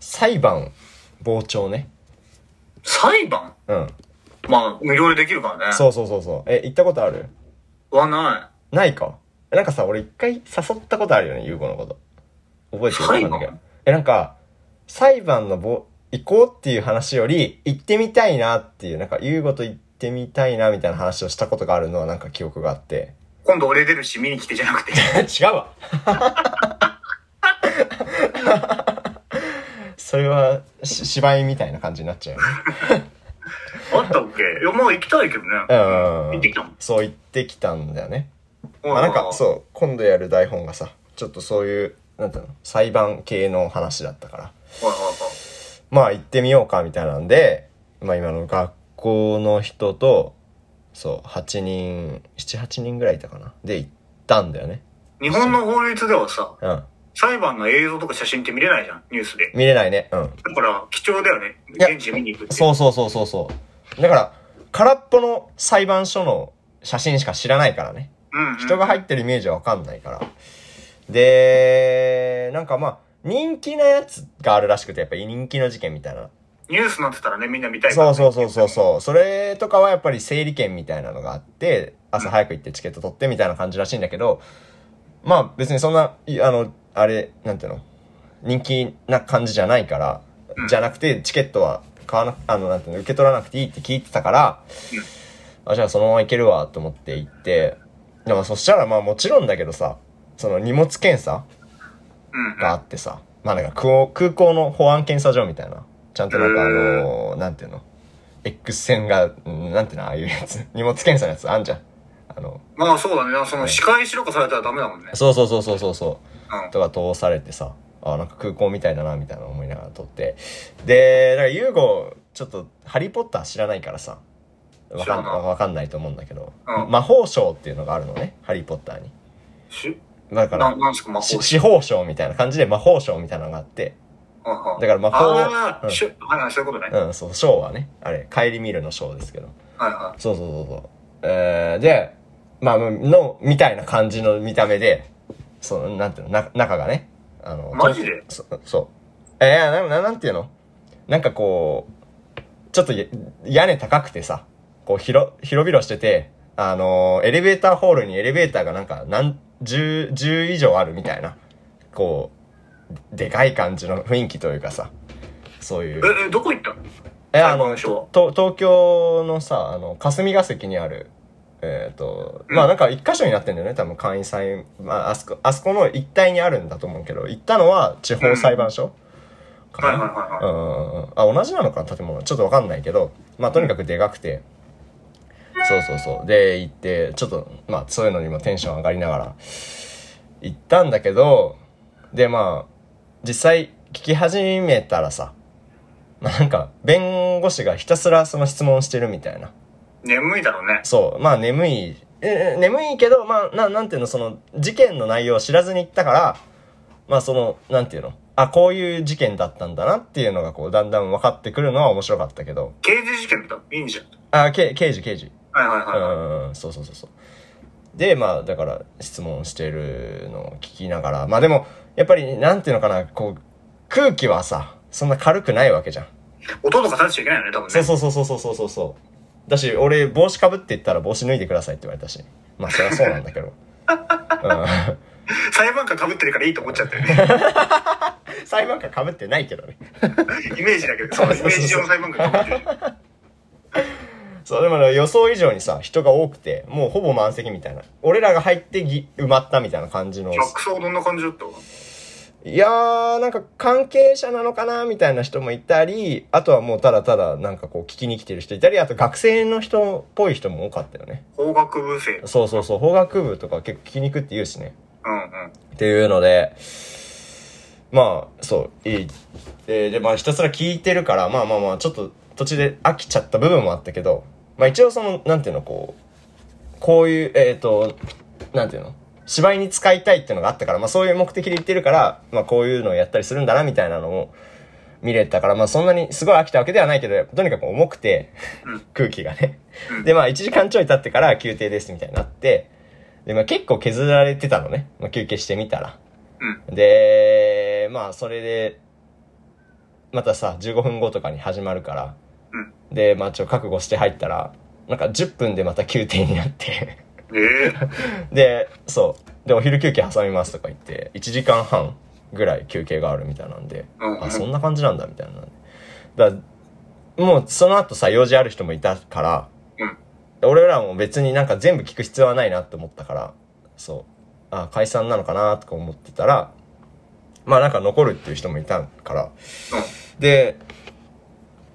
裁判傍聴ね。裁判？うん。まあ、無料でできるからね。そうそうそうそう。え、行ったことある？はなないか。えなんかさ、俺一回誘ったことあるよね、ゆうこのこと。覚えてる？裁判？わかんないけ？ど。え、なんか、裁判のぼ、行こうっていう話より、行ってみたいなっていう、なんか、ゆうごと行ってみたいなみたいな話をしたことがあるのはなんか記憶があって。い。今度俺出るし見に来てじゃなくて。違うわ。それは、し芝居みたいな感じになっちゃうよね。あったっけ？いや、まあ行きたいけどね。うん。行ってきたもん。そう言ってきたんだよね。ままあなんか、そう、今度やる台本がさ、ちょっとそういう、なんていうの、裁判系の話だったから。まあ行ってみようかみたいなんで、まあ今の学校の人と、そう、8人、7、8人ぐらいいたかな。で行ったんだよね。日本の法律ではさ、うん。裁判の映像とか写真って見れないじゃん、ニュースで。見れないね。うん。だから、貴重だよね。や現地見に行くって。そうそうそうそうそう。だから、空っぽの裁判所の写真しか知らないからね。うん、うん。人が入ってるイメージはわかんないから。で、なんかまあ、人気なやつがあるらしくて、やっぱり人気の事件みたいな。ニュースになってたらね、みんな見たいから、ね。そうそうそうそうそう。それとかはやっぱり整理券みたいなのがあって、朝早く行ってチケット取ってみたいな感じらしいんだけど、まあ別にそんな、いあの、あれ、なんていうの？人気な感じじゃないから、うんじゃなくてチケットは買わな、あの、なんていうの、受け取らなくていいって聞いてたから、あ、じゃあそのまま行けるわと思って行って、でもそしたらまあもちろんだけどさ、その荷物検査。があってさ、まあなんか空港空港の保安検査場みたいな。ちゃんとなんかあのーなんていうの ?X 線が、うんなんていうのああいうやつ。荷物検査のやつあんじゃん。あの、まあそうだね。その、仕返しとかされたらダメだもんね。そうそうそうそうそう。とか通されてさ、あなんか空港みたいだな、みたいな思いながら撮って。で、だからユーゴ、ちょっと、ハリーポッター知らないからさ、わかんわかんないと思うんだけど、うん魔法省っていうのがあるのね、ハリーポッターに。し、だから司法省みたいな感じで魔法省みたいなのがあって、だから魔法ああ、うんそういうことね。うん、そう、はね、あれ、帰り見るのショーですけど。はいはそうそうそうそう。えー、で、まあ、の、みたいな感じの見た目で、その、なんていうの、な中がね、あの、マジで？そそう。えー、な、ななんていうの？なんかこう、ちょっとや屋根高くてさ、こう、広、広々してて、あのエレベーターホールにエレベーターがなんか、何、十、十以上あるみたいな、こう、でかい感じの雰囲気というかさ、そういう。い。え、え、どこ行った？のえ、あの、東京のさ、あの、霞が関にある、えっ、と、まあなんか一箇所になってんだよね、多分会員裁、まああそこ、あそこの一帯にあるんだと思うけど、行ったのは地方裁判所、かなはいはいはいはい。あ、同じなのかな、建物。ちょっとわかんないけど、まあとにかくでかくて、そうそうそう。で、行って、ちょっと、まあそういうのにもテンション上がりながら、行ったんだけど、で、まあ、実際聞き始めたらさ、まあなんか、弁護士がひたすらその質問してるみたいな。眠いだろうね。そう。まあ眠い、え眠いけど、まあ、ななんていうの、その、事件の内容を知らずに行ったから、まあその、なんていうの、あ、こういう事件だったんだなっていうのがこう、だんだん分かってくるのは面白かったけど。刑事事件だいいんじゃん。あ、け刑事、刑事。はいはいはい、はい。うん、そうそうそうそう。で、まあ、だから、質問してるのを聞きながら、まあでも、やっぱり、なんていうのかな、こう、空気はさ、そんな軽くないわけじゃん。音とか立っちゃいけないよね、多分ね。そうそうそうそうそうそうそう。だし、俺、帽子かぶって言ったら帽子脱いでくださいって言われたし。まあ、そりゃそうなんだけど。うん。裁判官被ってるからいいと思っちゃってるね。裁判官かぶってないけどね。イメージだけど、そのイメージ上の裁判官被ってる。そう、でもね、予想以上にさ、人が多くて、もうほぼ満席みたいな。俺らが入ってぎ埋まったみたいな感じの。客層どんな感じだった？いやー、なんか関係者なのかなみたいな人もいたり、あとはもうただただなんかこう聞きに来てる人いたり、あと学生の人っぽい人も多かったよね。法学部生。そうそうそう、法学部とか結構聞きに行くって言うしね。うんうん。っていうので、まあ、そう、いい。で、で、まあひたすら聞いてるから、まあまあまあ、ちょっと途中で飽きちゃった部分もあったけど、まあ一応その、なんていうの、こう、こういう、えっ、と、なんていうの芝居に使いたいっていうのがあったから、まあそういう目的で言ってるから、まあこういうのをやったりするんだな、みたいなのも見れたから、まあそんなにすごい飽きたわけではないけど、とにかく重くて、うん空気がねうん。で、まあ1時間ちょい経ってから休憩ですみたいになって、で、まあ結構削られてたのね。まあ休憩してみたら。うん。で、まあ、それで、またさ、15分後とかに始まるから、うんで、まあちょ、覚悟して入ったら、なんか10分でまた休憩になって、ええ で、そう。で、お昼休憩挟みますとか言って、1時間半ぐらい休憩があるみたいなんで、うんうんあ、そんな感じなんだみたいな。だからもうその後さ、用事ある人もいたから、うん俺らも別になんか全部聞く必要はないなって思ったから、そう。あ、解散なのかなとか思ってたら、まあなんか残るっていう人もいたから、で、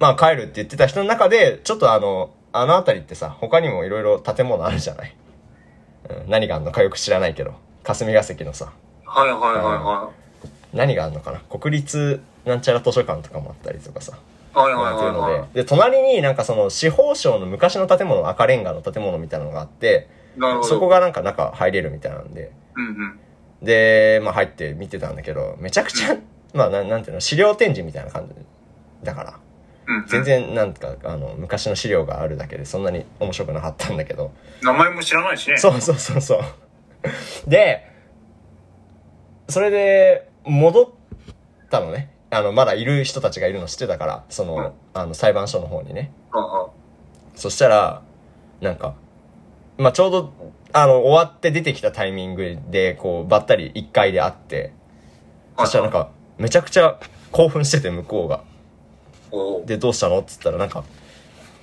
まあ帰るって言ってた人の中で、ちょっとあの、あの辺りってさ、他にもいろいろ建物あるじゃない。うん、何があんのかよく知らないけど、霞が関のさ、はいはいはいは何があんのかな？国立なんちゃら図書館とかもあったりとかさ。い。はいはいっていうのはいはで、で、隣になんかその司法省の昔の建物、赤レンガの建物みたいなのがあって、い。なるほど。そこがなんか中入れるみたいなんで、うんうん。で、まあ入って見てたんだけど、めちゃくちゃ、まあなんなんていうの、資料展示みたいな感じだから。全然なんか、あの、昔の資料があるだけでそんなに面白くなかったんだけど、名前も知らないしね。そうそうそうそう。で、それで、戻ったのね。あの、まだいる人たちがいるの知ってたから、その、うんあの、裁判所の方にね。うんうん。そしたら、なんか、まあ、ちょうど、あの、終わって出てきたタイミングで、こう、ばったり一回で会って、そしたらなんか、めちゃくちゃ興奮してて、向こうが。で、どうしたの？って言ったら、なんか、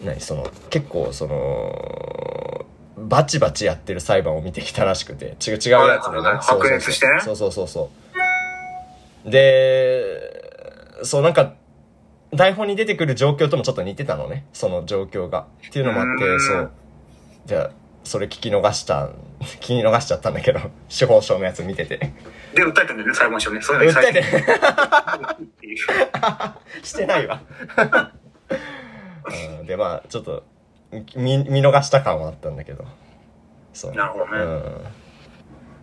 何、その、結構、その、バチバチやってる裁判を見てきたらしくて、違う、違うやつで。ねそうそうそう白熱して？ねそうそうそうそう。で、そう、なんか、台本に出てくる状況ともちょっと似てたのね、その状況が。っていうのもあって、そう。じゃあ、それ聞き逃した、聞き逃しちゃったんだけど、司法省のやつ見てて。で、訴えたんだよね、裁判所ね。そういうの訴えてい うしてないわ。うん、で、まあ、ちょっと、見、見逃した感はあったんだけど。そう。なるほどねうん。っ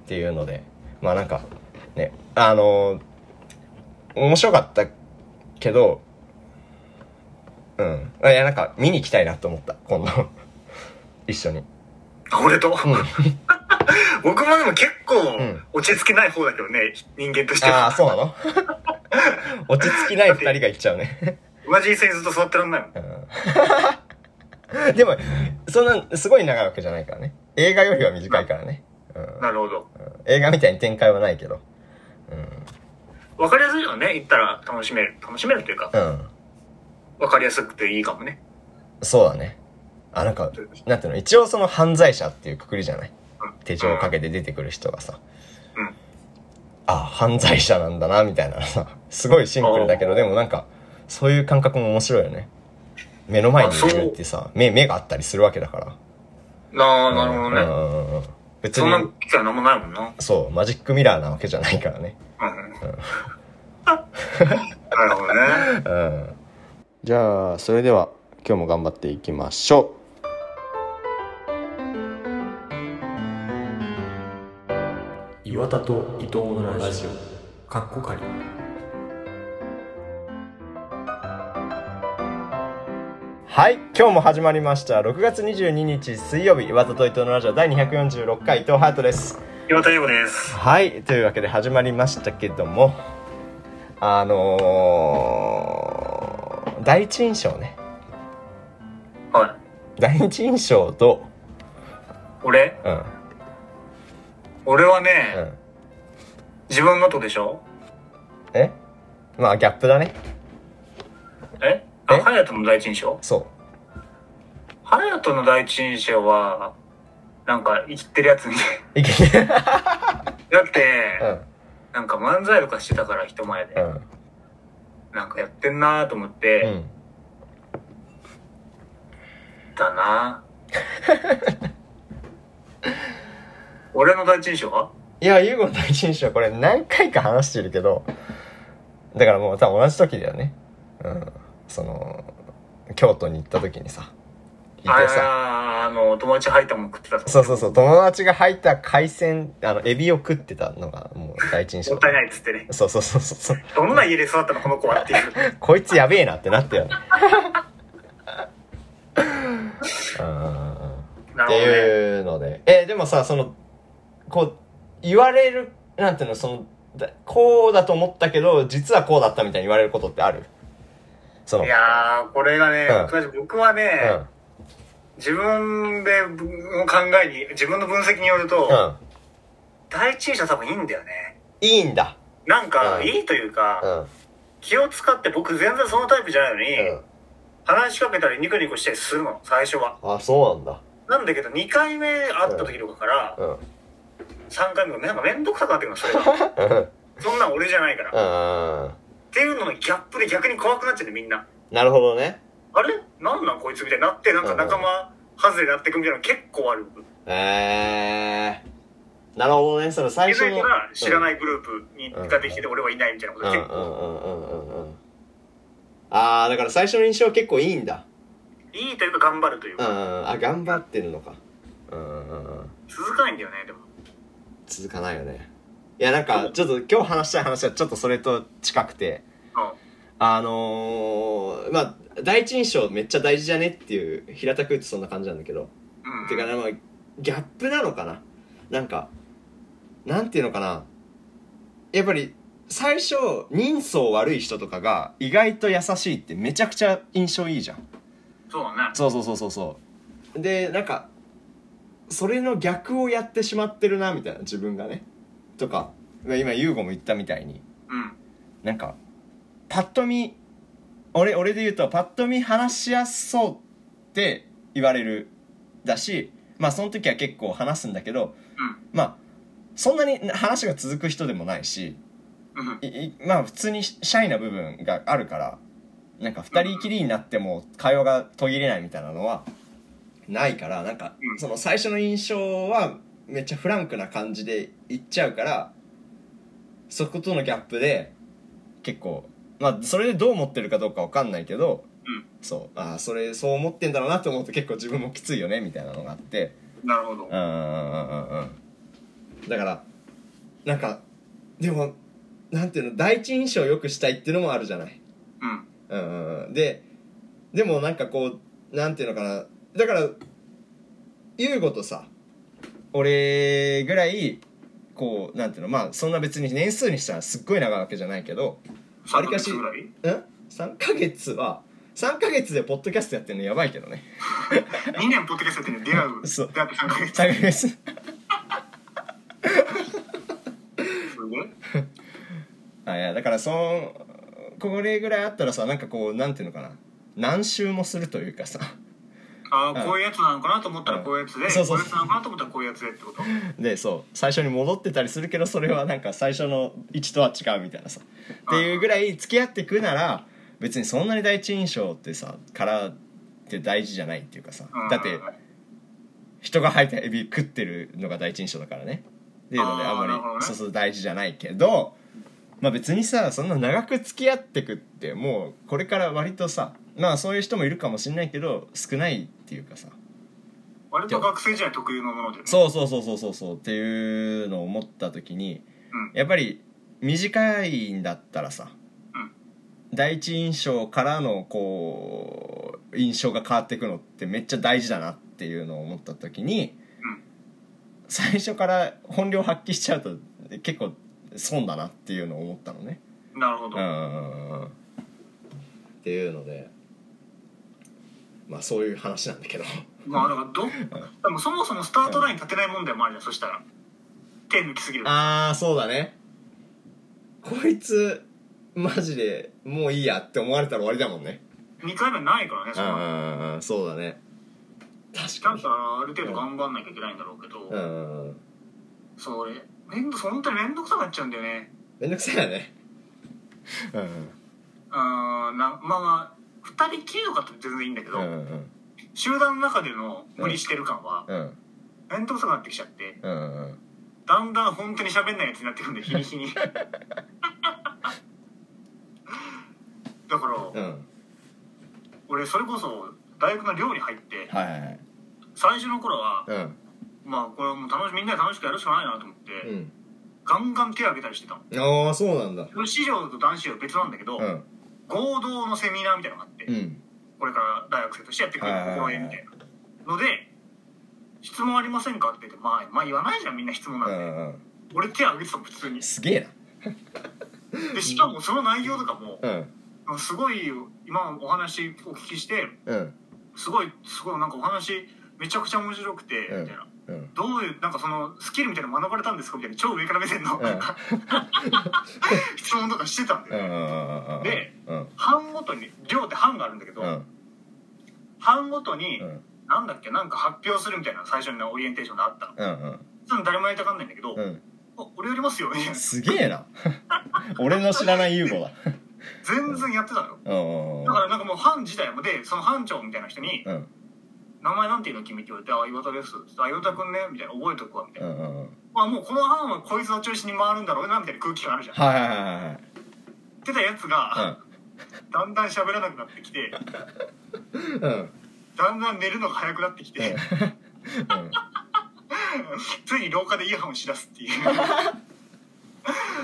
ていうので、まあなんか、ね、あの面白かったけど、うん。いや、なんか、見に行きたいなと思った、今度。一緒に。あ俺と、僕もでも結構ん落ち着きない方だけどね、人間としてああ、は。そうなの？落ち着きない二人が行っちゃうね。にずっと座ってらんないもん。うん でも、そんな、すごい長いわけじゃないからね。映画よりは短いからね。うんなるほど。映画みたいに展開はないけど。わかりやすいよね、行ったら楽しめる。楽しめるというか、うん。わかりやすくていいかもね。そうだね。あ、なんか、なんていうの、一応その犯罪者っていうくくりじゃない？うん手錠をかけて出てくる人がさ。うん。あ、犯罪者なんだな、みたいなさ。すごいシンプルだけど、でもなんか、そういう感覚も面白いよね。目の前にいるってさ、目、目があったりするわけだから。なあ、なるほどね。うんうんうんうん別そんなに、機会なんもないもんな。うん。そう、マジックミラーなわけじゃないからね。なるほどね。うん。じゃあ、それでは、今日も頑張っていきましょう。岩田と伊藤のラジオかっこかりはい、今日も始まりました。6月22日水曜日、岩田と伊藤のラジオ第246回、伊藤ハートです。岩田優子です。はい、というわけで始まりましたけども、あのー、第一印象ね。はい。第一印象と、俺？うん、俺はね、うん。自分のとでしょ？え？まあ、ギャップだね。え？あ、え？ハヤトの第一印象？そハヤトの第一印象は、なんか生きてるやつに。う。いだって、うん、なんか漫才とかしてたから人前で。うん、なんかやってんなーと思って、うん。だな 俺の第一印象は？いや、ユーゴの第一印象これ何回か話してるけど、だからもう多分同じ時だよね。うん。その、京都に行った時にさ、いてさ、ああの、友達入ったもん食ってたとそうそうそう、友達が入った海鮮、あの、エビを食ってたのがもう第一印象。もったいないっつってね。そうそうそうそう。どんな家で育ったのこの子はっていう。こいつやべえなってなったよね。うんって。いうので。え、でもさ、その、こう、言われる、なんていうの、その、だこうだと思ったけど、実はこうだったみたいに言われることってある？その。いやー、これがね、うん。僕はね、うん。自分でぶの考えに、自分の分析によると、うん。第一印象多分いいんだよね。いいんだ。なんか、うん。いいというか、うん。気を使って僕全然そのタイプじゃないのに、うん。話しかけたりニコニコしたりするの、最初は。あそうなんだ。なんだけど、2回目会った時とかから、うん3回目がなんかめんどくさくなってくるの、それ そんなん俺じゃないから。っうんていうののギャップで逆に怖くなっちゃってみんな。なるほどね。あれ？なんなん？こいつみたいになって、なんか仲間外れになってくみたいなの結構ある。えー、なるほどね。その最初の。知らいないグループにができてて俺はいないみたいなこと結構。ああだから最初の印象は結構いいんだ。いいというか頑張るといううんうか、ん。あ頑張ってるのか。うん。続かないんだよね、でも。続かないよね。いやなんかちょっと今日話したい話はちょっとそれと近くて。うん。あのー、まあ第一印象めっちゃ大事じゃねっていう平たく言ってそんな感じなんだけど。うん。てかまあギャップなのかな？なんかなんていうのかな？やっぱり最初人相悪い人とかが意外と優しいってめちゃくちゃ印象いいじゃん。そうだね。そうそうそうそうそう。でなんかそれの逆をやってしまってるなみたいな自分がねとか今優吾も言ったみたいにうん。なんかパッと見俺俺で言うとパッと見話しやすそうって言われるだしまあその時は結構話すんだけどうん。まあそんなに話が続く人でもないしうん。いいまあ普通にシャイな部分があるからなんか二人きりになっても会話が途切れないみたいなのはないからなんかうん。その最初の印象はめっちゃフランクな感じで言っちゃうからそことのギャップで結構まあそれでどう思ってるかどうかわかんないけど、うん。そうああそれそう思ってんだろうなって思うと結構自分もきついよねみたいなのがあって。なるほど。うんうんうんうんうん。だからなんかでもなんていうの第一印象を良くしたいっていうのもあるじゃない。うん。うんうんうん。ででもなんかこうなんていうのかなだから優吾とさ俺ぐらいこうなんていうのまあそんな別に年数にしたらすっごい長いわけじゃないけど3ヶ月ぐらい？うん3ヶ月は3ヶ月でポッドキャストやってるのやばいけどね ?2 年ポッドキャストやってるの出会う？そう出会って3ヶ月。3ヶ月すごい。あいやだからそのこれぐらいあったらさなんかこうなんていうのかな何周もするというかさああ、こういうやつなのかなと思ったらこういうやつで、そうそうこういうやつなのかなと思ったらこういうやつでってこと？でそう。最初に戻ってたりするけどそれはなんか最初の位置とは違うみたいなさ。っていうぐらい付き合ってくなら別にそんなに第一印象ってさからって大事じゃないっていうかさ。うん。だって人が吐いたエビ食ってるのが第一印象だからね。っていうのであんまりそうそう大事じゃないけどまあ別にさそんな長く付き合ってくってもうこれから割とさまあそういう人もいるかもしれないけど少ないっていうかさ割と学生時代特有のもので、ね。そうそうそうそうそうそうっていうのを思った時にうん。やっぱり短いんだったらさ、うん第一印象からのこう印象が変わっていくのってめっちゃ大事だなっていうのを思った時に、うん最初から本領発揮しちゃうと結構損だなっていうのを思ったのね。なるほど。うんっていうのでまあそういう話なんだけど。まあだからど、でもそもそもスタートライン立てない問題もあるじゃん、そしたら。手抜きすぎる。ああそうだね。こいつマジでもういいやって思われたら終わりだもんね。2回目ないからね、そうんのうんうんそうだね。確ちゃかにんとある程度頑張んなきゃいけないんだろうけど、うんうんうん。それ、めんど、本当にめんどくさくなっちゃうんだよね。めんどくさいよね。うんうん。なまあまあ、2人きりとかって全然いいんだけど、うんうん集団の中での無理してる感は、うん。めん。どくさくなってきちゃって、うんうんだんだん本当に喋んないやつになってくるんで、日に日に。だから、うん。俺それこそ大学の寮に入って、はいはいはい。最初の頃は、うん。まあこれもう楽しみんなで楽しくやるしかないなと思って、うん。ガンガン手挙げたりしてたの。ああそうなんだ。女子寮と男子寮別なんだけど、うん合同のセミナーみたいなのがあって、うん。これから大学生としてやっていくはいはいはい心得みたいなので「質問ありませんか?」って言ってまあまあ言わないじゃんみんな質問なんて、うんうん俺手挙げてたもん普通に。すげえ でしかもその内容とかもなうん。すごい今お話お聞きしてうん。すごいすごいなんかお話めちゃくちゃ面白くて、うん。みたいなうん。どういうなんかそのスキルみたいなの学ばれたんですか？みたいな超上から目線の、うん。質問とかしてたんだよ、でうん。班ごとに寮って班があるんだけど、うん。班ごとに、うん。なんだっけ？なんか発表するみたいな最初のオリエンテーションであったの。うんうん。その誰もやりたがんないんだけど、うん。お俺やりますよみたいなすげえな。俺の知らない優子だ全然やってたのよ。だからなんかもう班自体もでその班長みたいな人にうん「名前なんていうの君」って言われて「あ岩田です」あ岩田君ね」みたいな「覚えとくわ」みたいうな、んうんうん。まあもうこの班はこいつを中心に回るんだろうなみたいな空気感あるじゃん。はいはいはいはい。はいってたやつが、だんだん喋らなくなってきてうん。うんだんだん寝るのが早くなってきて、ついに廊下でイヤホンしだすっていう。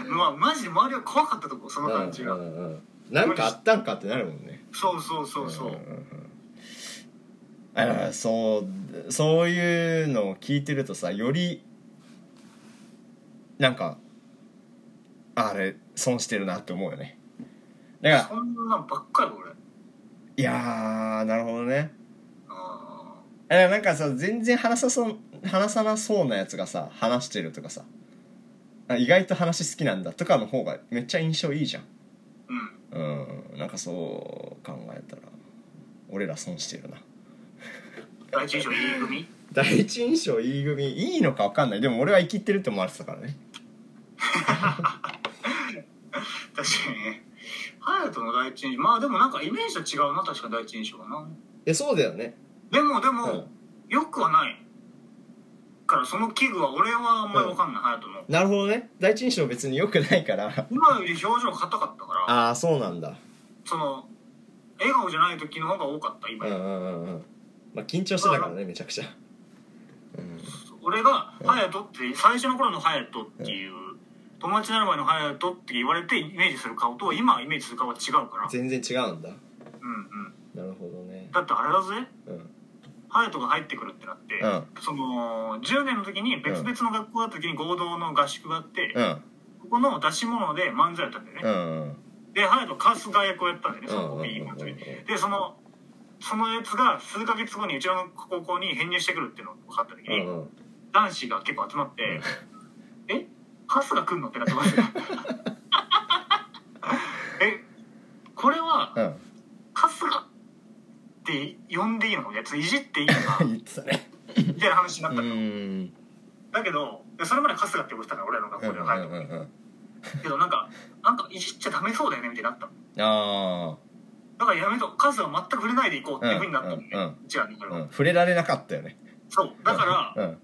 まあマジで周りは怖かったとこその感じが、うんうんうん。なんかあったんかってなるもんね。そうそうそうそう、んんうんあそうそういうのを聞いてるとさよりなんかあれ損してるなって思うよね。だからそんなんばっかり俺？いやーなるほどね。あえなんかさ全然話さそう話さなそうなやつがさ話してるとかさあ意外と話好きなんだとかの方がめっちゃ印象いいじゃん。ーうん。うんなんかそう考えたら俺ら損してるな第一印象いい組？第一印象 E 組？いいのか分かんない。でも俺は生きってるって思われてたからね。確かにね。隼人の第一印象。まあでもなんかイメージと違うな。確か第一印象はな。えそうだよね。でもでも、うん。よくはない。からその器具は俺はあんまりわかんない。隼人、の。なるほどね。第一印象別に良くないから。今より表情が硬かったから。ああそうなんだ。その笑顔じゃない時の方が多かった今うんうんうんうんまあ緊張してたからねめちゃくちゃ。うん俺がうん隼人って最初の頃の隼人っていう、友達になる前の隼人って言われてイメージする顔と今イメージする顔は違うから。全然違うんだ。うんうん。なるほどね。だってあれだぜ。うん。隼人が入ってくるってなって、うん。その10年の時に別々の学校だった時に合同の合宿があって、うん。ここの出し物で漫才やったんだよね、うんうん。で隼人春日役をやったんだよねそのコうんうんうんピー漫才でそのそのやつが数ヶ月後にうちの高校に編入してくるっていうのが分かった時に、うんうん。男子が結構集まって「え春日来んの?」ってなってます えこれはうん。春日って呼んでいいの？かみたいないじっていいのか？言ってたね。みたいな話になったうの、ん。だけどそれまで春日って呼ばれてたから俺らの学校では隼人、うんうんけどなんかなんかいじっちゃダメそうだよねみたいになったの。あだからやめと春日は全く触れないでいこうっていうふうになったのね、うんうんうちらにそれあ、は、うん、触れられなかったよね。そう。だから、うん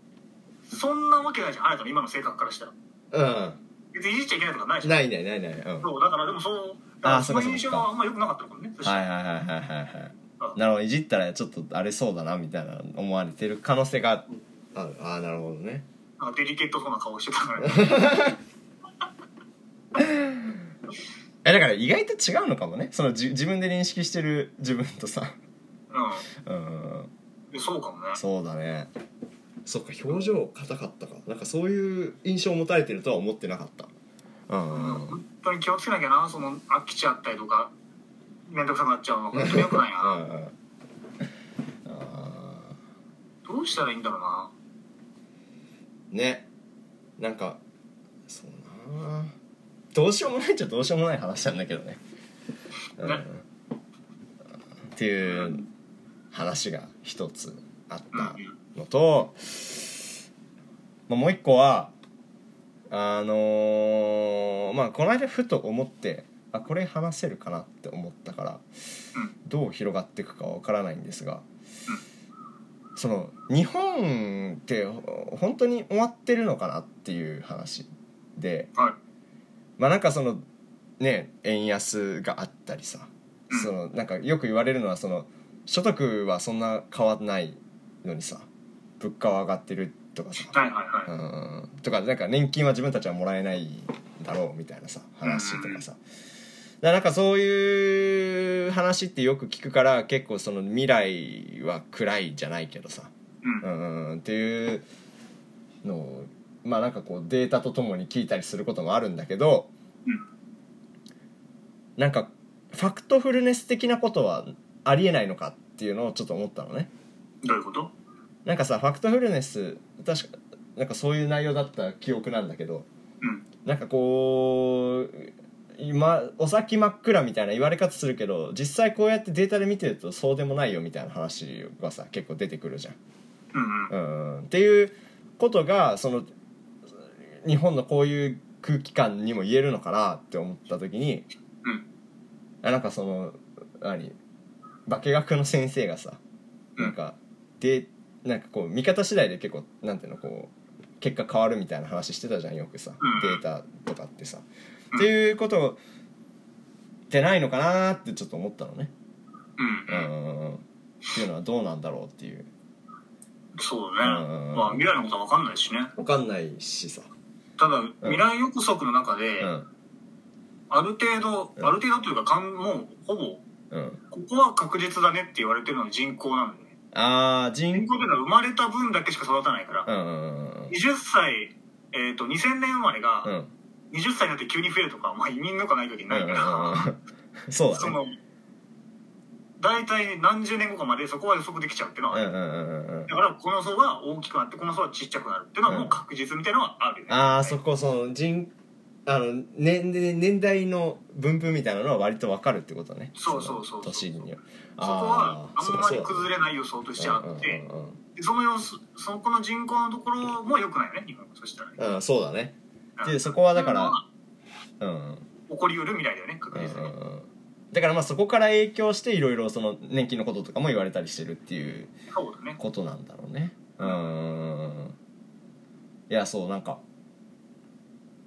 そんなわけないじゃん。隼人の今の性格からしたら。うん。別にいじっちゃいけないとかないじゃん。ないないないない。うん。そうだからでもそうあーそう印象はあんま良くなかったのかもねそしたらはいはいはいはいはいはい。なるほどいじったらちょっとあれそうだなみたいな思われてる可能性がある。ああなるほどね。なんかデリケートそうな顔してたから。ね えだから意外と違うのかもね。そのじ自分で認識してる自分とさ。ううん。んでそうかもね。そうだね。そっか表情硬かったか。なんかそういう印象を持たれてるとは思ってなかった。うん。うんうんうん本当に気をつけなきゃな。その飽きちゃったりとか面倒くさくなっちゃうの本当に良くないな。あどうしたらいいんだろうな。ーね。なんかそうなどうしようもないっちゃどうしようもない話なんだけどね、うん、ねっていう話が一つあっうんたのと、まあ、もう一個はあのーまあこの間ふと思ってあこれ話せるかなって思ったからうん。どう広がっていくかわからないんですがその日本ってほ本当に終わってるのかなっていう話ではいまあなんかそのね円安があったりさうん。そのなんかよく言われるのはその所得はそんな変わんないのにさ物価は上がってるとかさ。はいはいはい、うん。とかなんか年金は自分たちはもらえないだろうみたいなさ話とかさ。だなんかそういう話ってよく聞くから結構その未来は暗いじゃないけどさ。うんうんうん。っていうのをまあなんかこうデータとともに聞いたりすることもあるんだけど、うん。なんかフファクトフルネス的なことはありえないのかっていうのをちょっと思ったのね。どういうこと？なんかさファクトフルネス確かなんかそういう内容だった記憶なんだけどうん。なんかこう今お先真っ暗みたいな言われ方するけど実際こうやってデータで見てるとそうでもないよみたいな話がさ結構出てくるじゃん。うん。うんうん、っていうことがその日本のこういう空気感にも言えるのかなって思った時に、うん。あなんかその何？化学の先生がさうん。なんかでなんかこう見方次第で結構なんていうのこう結果変わるみたいな話してたじゃんよくさ、うん。データとかってさ、うん。っていうことってないのかなってちょっと思ったのね、うん。うん。うん。うんっていうのはどうなんだろうっていう。そうだね、うん。まあ未来のことは分かんないしね。分かんないしさただ未来予測の中で、うん。ある程度、うん。ある程度というかかんもうほぼうん。ここは確実だねって言われてるのは人口なんだよね。ああ人人口というのは生まれた分だけしか育たないから、うんうんうん20歳えっ、と2000年生まれがうん。うん20歳になって急に増えるとか、まあ移民とかない時にないから、そうだね。その大体何十年後かまでそこは予測できちゃうっていうのはだからこの層は大きくなってこの層はちっちゃくなるっていうのはもう確実みたいなのはあるよね、ああそこその人あの年年年代の分布みたいなのは割と分かるってことね。そうそうそうそ年にはそこはあんまり崩れれない予想としてあって、その様子そこの人口のところも良くないよね日本はそしたらね、うんうんそうだね。うん。でそこはだからそうんうん。起こりうる未来だよね確うん実に、うんだからまあそこから影響していろいろその年金のこととかも言われたりしてるっていうことなんだろうね。うん。いやそうなんか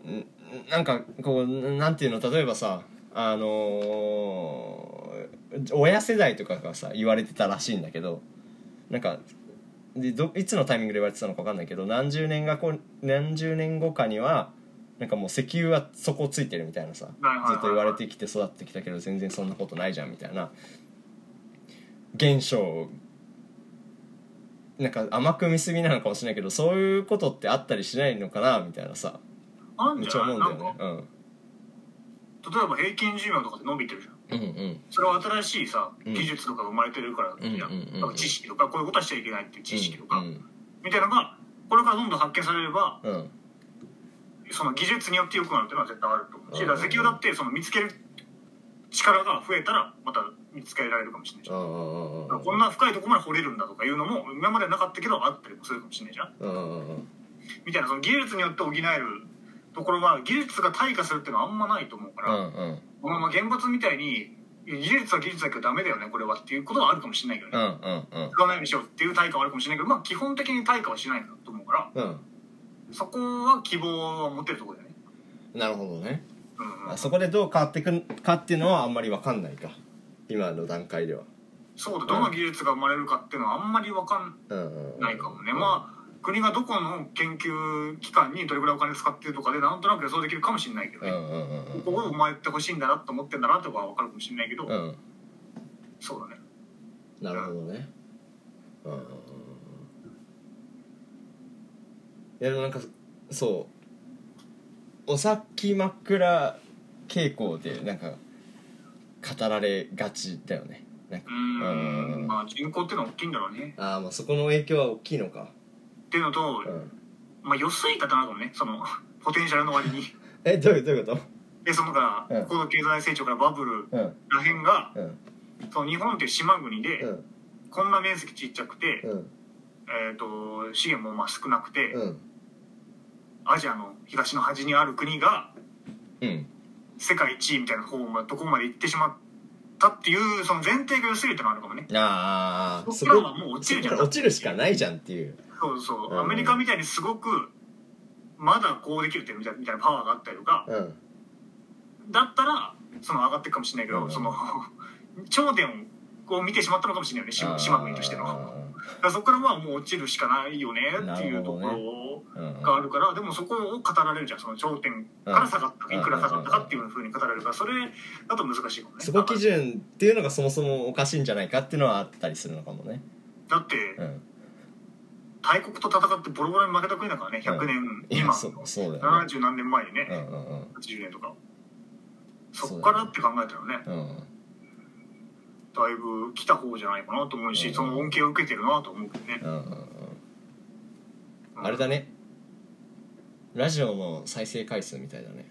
んなんかこうなんていうの例えばさあのー親世代とかがさ言われてたらしいんだけどなんかでどいつのタイミングで言われてたのか分かんないけど何十年がこう何十年後かにはなんかもう石油は底をついてるみたいなさずっと言われてきて育ってきたけど全然そんなことないじゃんみたいな。現象なんか甘く見すぎなのかもしれないけどそういうことってあったりしないのかなみたいなさ。あんめっちゃ思うんだよね。なんか例えば平均寿命とかって伸びてるじゃん。うんうん。それは新しいさうん。技術とか生まれてるからじゃんうんうんうんうん。なんか知識とかこういうことはしちゃいけないっていう知識とか、うんみたいなのがこれからどんどん発見されればうんうんその技術によって良くなるっていうのは絶対あると思う。しうん。だから石油だってその見つける力が増えたらまた見つけられるかもしれないじゃん。こんな深いところまで掘れるんだとかいうのも今までなかったけどあったりもするかもしれないじゃん。みたいなその技術によって補えるところは技術が退化するっていうのはあんまないと思うから、うんうん。まあまあ原発みたいに技術は技術だけどダメだよねこれはっていうことはあるかもしれないけどうんね、うんうん。使わないようにしようっていう対価はあるかもしれないけどまあ基本的に対価はしないんだと思うから。うんそこは希望は持てるところだよね。なるほどね。うんうん。あそこでどう変わっていくかっていうのはあんまり分かんないか。今の段階では。そうだどの技術が生まれるかっていうのはあんまり分かんないかもね。まあ国がどこの研究機関にどれぐらいお金使ってるとかでなんとなく予想できるかもしれないけどね、うんうんうんうん。ここを生まれてほしいんだなと思ってんだなとかは分かるかもしれないけど、うん。そうだね。なるほどね。うんうんうんうんいやでもなんかそう。お先真っ暗傾向でなんか語られがちだよね。なんかうーん。うん。まあ人口っていうのは大きいんだろうね。ああまあそこの影響は大きいのか。っていうのと、うん。まあ良すぎたってなるかもね。その ポテンシャルの割に。えどういうどういうこでそのだからうん。高度経済成長からバブルらへんがうん。その日本っていう島国で、うん。こんな面積ちっちゃくて、うん。えー、と資源もまあ少なくて、うんアジアの東の端にある国がうん。世界一位みたいな方まところまで行ってしまったっていうその前提が良すぎてのがあるかもね。ああそっからはもう落ちるじゃん。落ちるしかないじゃんっていう。そうそう、うん。アメリカみたいにすごくまだこうできるってみたいみたいなパワーがあったりとかうん。だったらその上がっていくかもしれないけど、うん。その 頂点を見てしまったのかもしれないよね島島国としての。だからそこからはもう落ちるしかないよねっていうところうんがあるからでもそこを語られるじゃん。その頂点から下がったいくら下がったかっていうふうに語られるからそれだと難しいかもね。そこ基準っていうのがそもそもおかしいんじゃないかっていうのはあったりするのかもね。だってうん。大国と戦ってボロボロに負けた国だからね100年いや今そうそうだよね。70何年前にね。うんうんうん。80年とか。そっからって考えたらね。うんだいぶ来た方じゃないかなと思うし、うん。その恩恵を受けてるなと思うけどね。うんうんうん。あれだね。ラジオの再生回数みたいだね。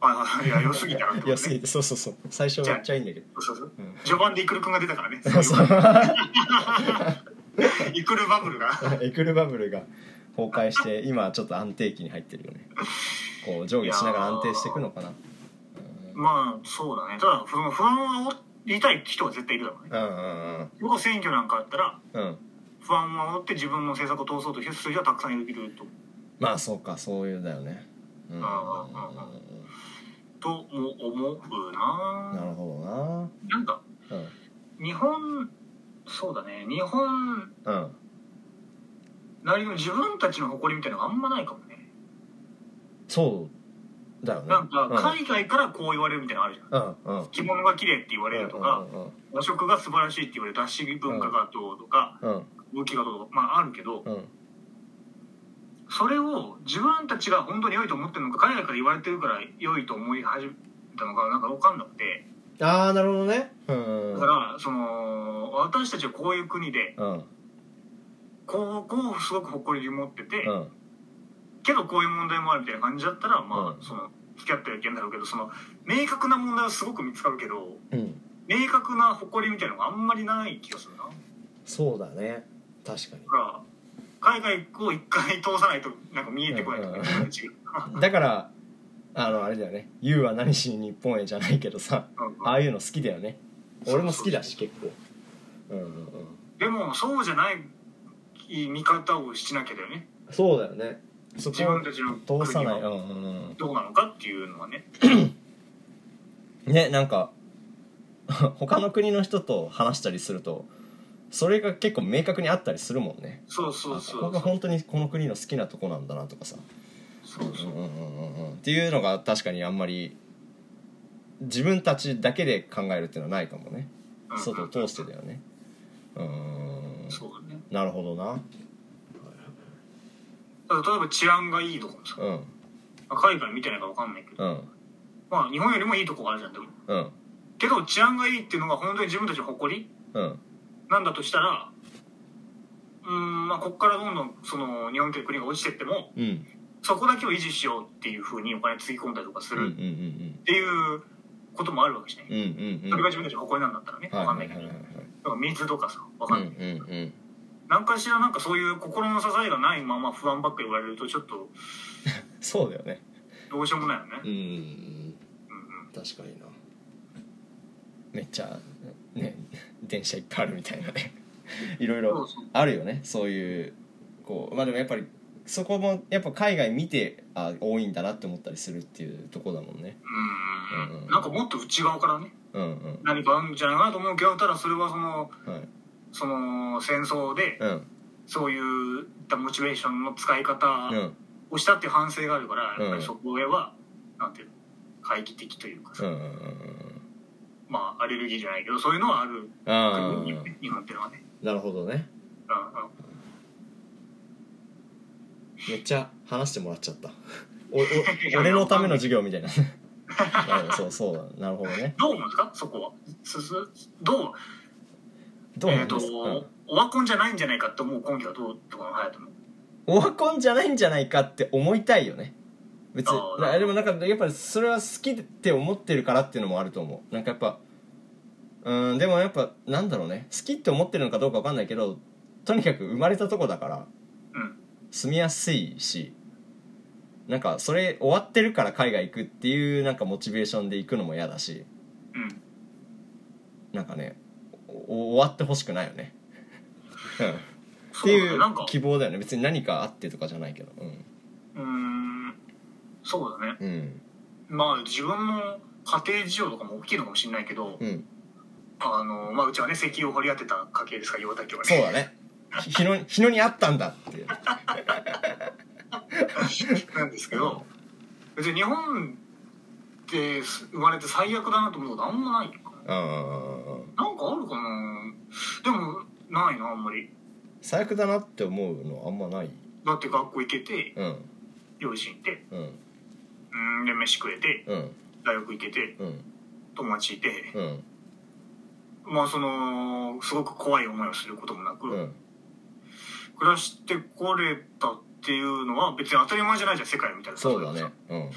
ああいや良すぎたらってことね。良すぎてそうそうそう。最初めっちゃいいんだけど。そうそうう。ん。序盤でイクルくんが出たからねそうそう。イクルバブルが。エクルバブルが崩壊して今はちょっと安定期に入ってるよね。こう上下しながら安定していくのかな。まあそうだね。ただ不安を煽りたい人は絶対いるだろうね。うんうん僕は選挙なんかあったらうん。うん不安を煽って自分の政策を通そうとする人はたくさんいると。まあそうかそういうだよね。うん。うんうんとも思ううんな。なるほな。んかどな日本そうだね。日本うんうん。なりの自分たちの誇りみたいなのがあんまないかもね。そうだよね。なんかうん。海外からこう言われるみたいなのあるじゃん。うんうん。着物が綺麗って言われるとかうんうん和食が素晴らしいって言われる脱脂文化がどうとかうん。武器がどうとかまああるけどうん。それを自分たちが本当に良いと思ってるのか海外から言われてるから良いと思い始めたのかなんか分かんなくて。ああなるほどね。うん。だからその私たちはこういう国でうん。こうこうすごく誇りに持ってて、うんけどこういう問題もあるみたいな感じだったらまあ、うん。その付き合ってはいけんだろうけどその明確な問題はすごく見つかるけどうん。明確な誇りみたいなのがあんまりない気がするな。だそうだね。確かに。から海外を一回通さないとなんか見えてこないとか、だからあのあれだよね「YOU は何しに日本へ」じゃないけどさうんああいうの好きだよね。俺も好きだし結構。うんうんうん。でもそうじゃない見方をしなきゃだよね。そうだよね。そ自こ分たちのを通さない。うんうんどうなのかっていうのはね。う んねなんか 他の国の人と話したりするとそれが結構明確にあったりするもんね。そうそうそうあここが本当にこの国の好きなとこなんだなとかさ。そうそう。うんうんうんうんっていうのが確かにあんまり自分たちだけで考えるっていうのはないかもね。うん外を通してだよね。うーん。そうだね。なるほどなだから例えば治安がいいとこもさうん。海外見てないか分かんないけどうん。まあ日本よりもいいとこがあるじゃんでも。うん。けど治安がいいっていうのが本当に自分たちの誇りうん。なんだとしたらうーんまあここからどんどんその日本という国が落ちてってもうん。そこだけを維持しようっていうふうにお金つぎ込んだりとかすうんうんうるっんていうこともあるわけじゃない、うんうんうん。それが自分たちの誇りなんだったらね。はい分かんないいけど、水とかさ分うんかんない、うんうん何かしらなんかそういう心の支えがないまま不安ばっかり言われるとちょっと そうだよね。どうしようもないよね、うん。うん確かにな。めっちゃね電車いっぱいあるみたいなね。いろいろあるよね。そういうこうまあでもやっぱりそこもやっぱ海外見てあ多いんだなって思ったりするっていうとこだもんね。うん。うんうん。なんかもっと内側からねうんうん。何かあるんじゃないかなと思うけどただそれはそのはいその戦争でうん。そういったモチベーションの使い方うん。をしたっていう反省があるから、うん。やっぱりそこへはなんていうの懐疑的というかさ、まあアレルギーじゃないけどそういうのはある日本っていうのはね、あなるほどね。めっちゃ話してもらっちゃった。おお俺のための授業みたいな。うんそうそうだ。なるほどね。どう思うんですか？そこは。どう？どうなえっ、と、ん。でオワコンじゃないんじゃないかって思う根拠はどうとかの隼人のオワコンじゃないんじゃないかって思いたいよね。別に。なでもなんかやっぱりそれは好きって思ってるからっていうのもあると思う。なんかやっぱうんでもやっぱなんだろうね。好きって思ってるのかどうかわかんないけどとにかく生まれたとこだからうん住みやすいしなんかそれ終わってるから海外行くっていうなんかモチベーションで行くのも嫌だしうん。なんかねお終わってほしくないよね。うん。っていう希望だよね。別に何かあってとかじゃないけど。うん。そうだね。うん。まあ自分の家庭事情とかも大きいのかもしれないけど、うん。あのまあうちはね石油を掘り当てた家系ですから岩田家はねそうだね。ひ日野日野にあったんだってなんですけど別に日本って生まれて最悪だなと思うことあんまないなんかあるかな。でもないなあんまり。最悪だなって思うのあんまない？だって学校行けてうん。両親いてうん。うんで飯食えてうん。大学行けてうん。友達いてうん。まあそのすごく怖い思いをすることもなく、うん。暮らしてこれたっていうのは別に当たり前じゃないじゃん世界みたいなそうだね。うん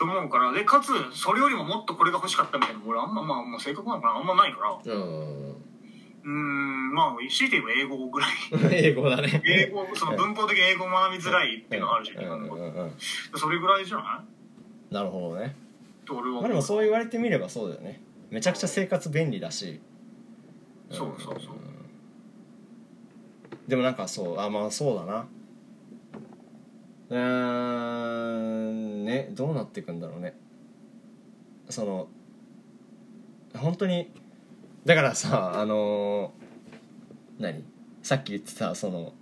と思うからでかつそれよりももっとこれが欲しかったみたいな俺あんままあまあ性格なのかなあんまないから。うん。うーんまあ強いて言えば英語ぐらい。英語だね。英語その文法的に英語を学びづらいっていうのがあるじゃん。日うんうんうん。それぐらいじゃない？なるほどね。と俺は。まあでもそう言われてみればそうだよね。めちゃくちゃ生活便利だし。そうそうそう。でもなんかそうあまあそうだなうーんねどうなっていくんだろうね。その本当にだからさあのー何？さっき言ってたその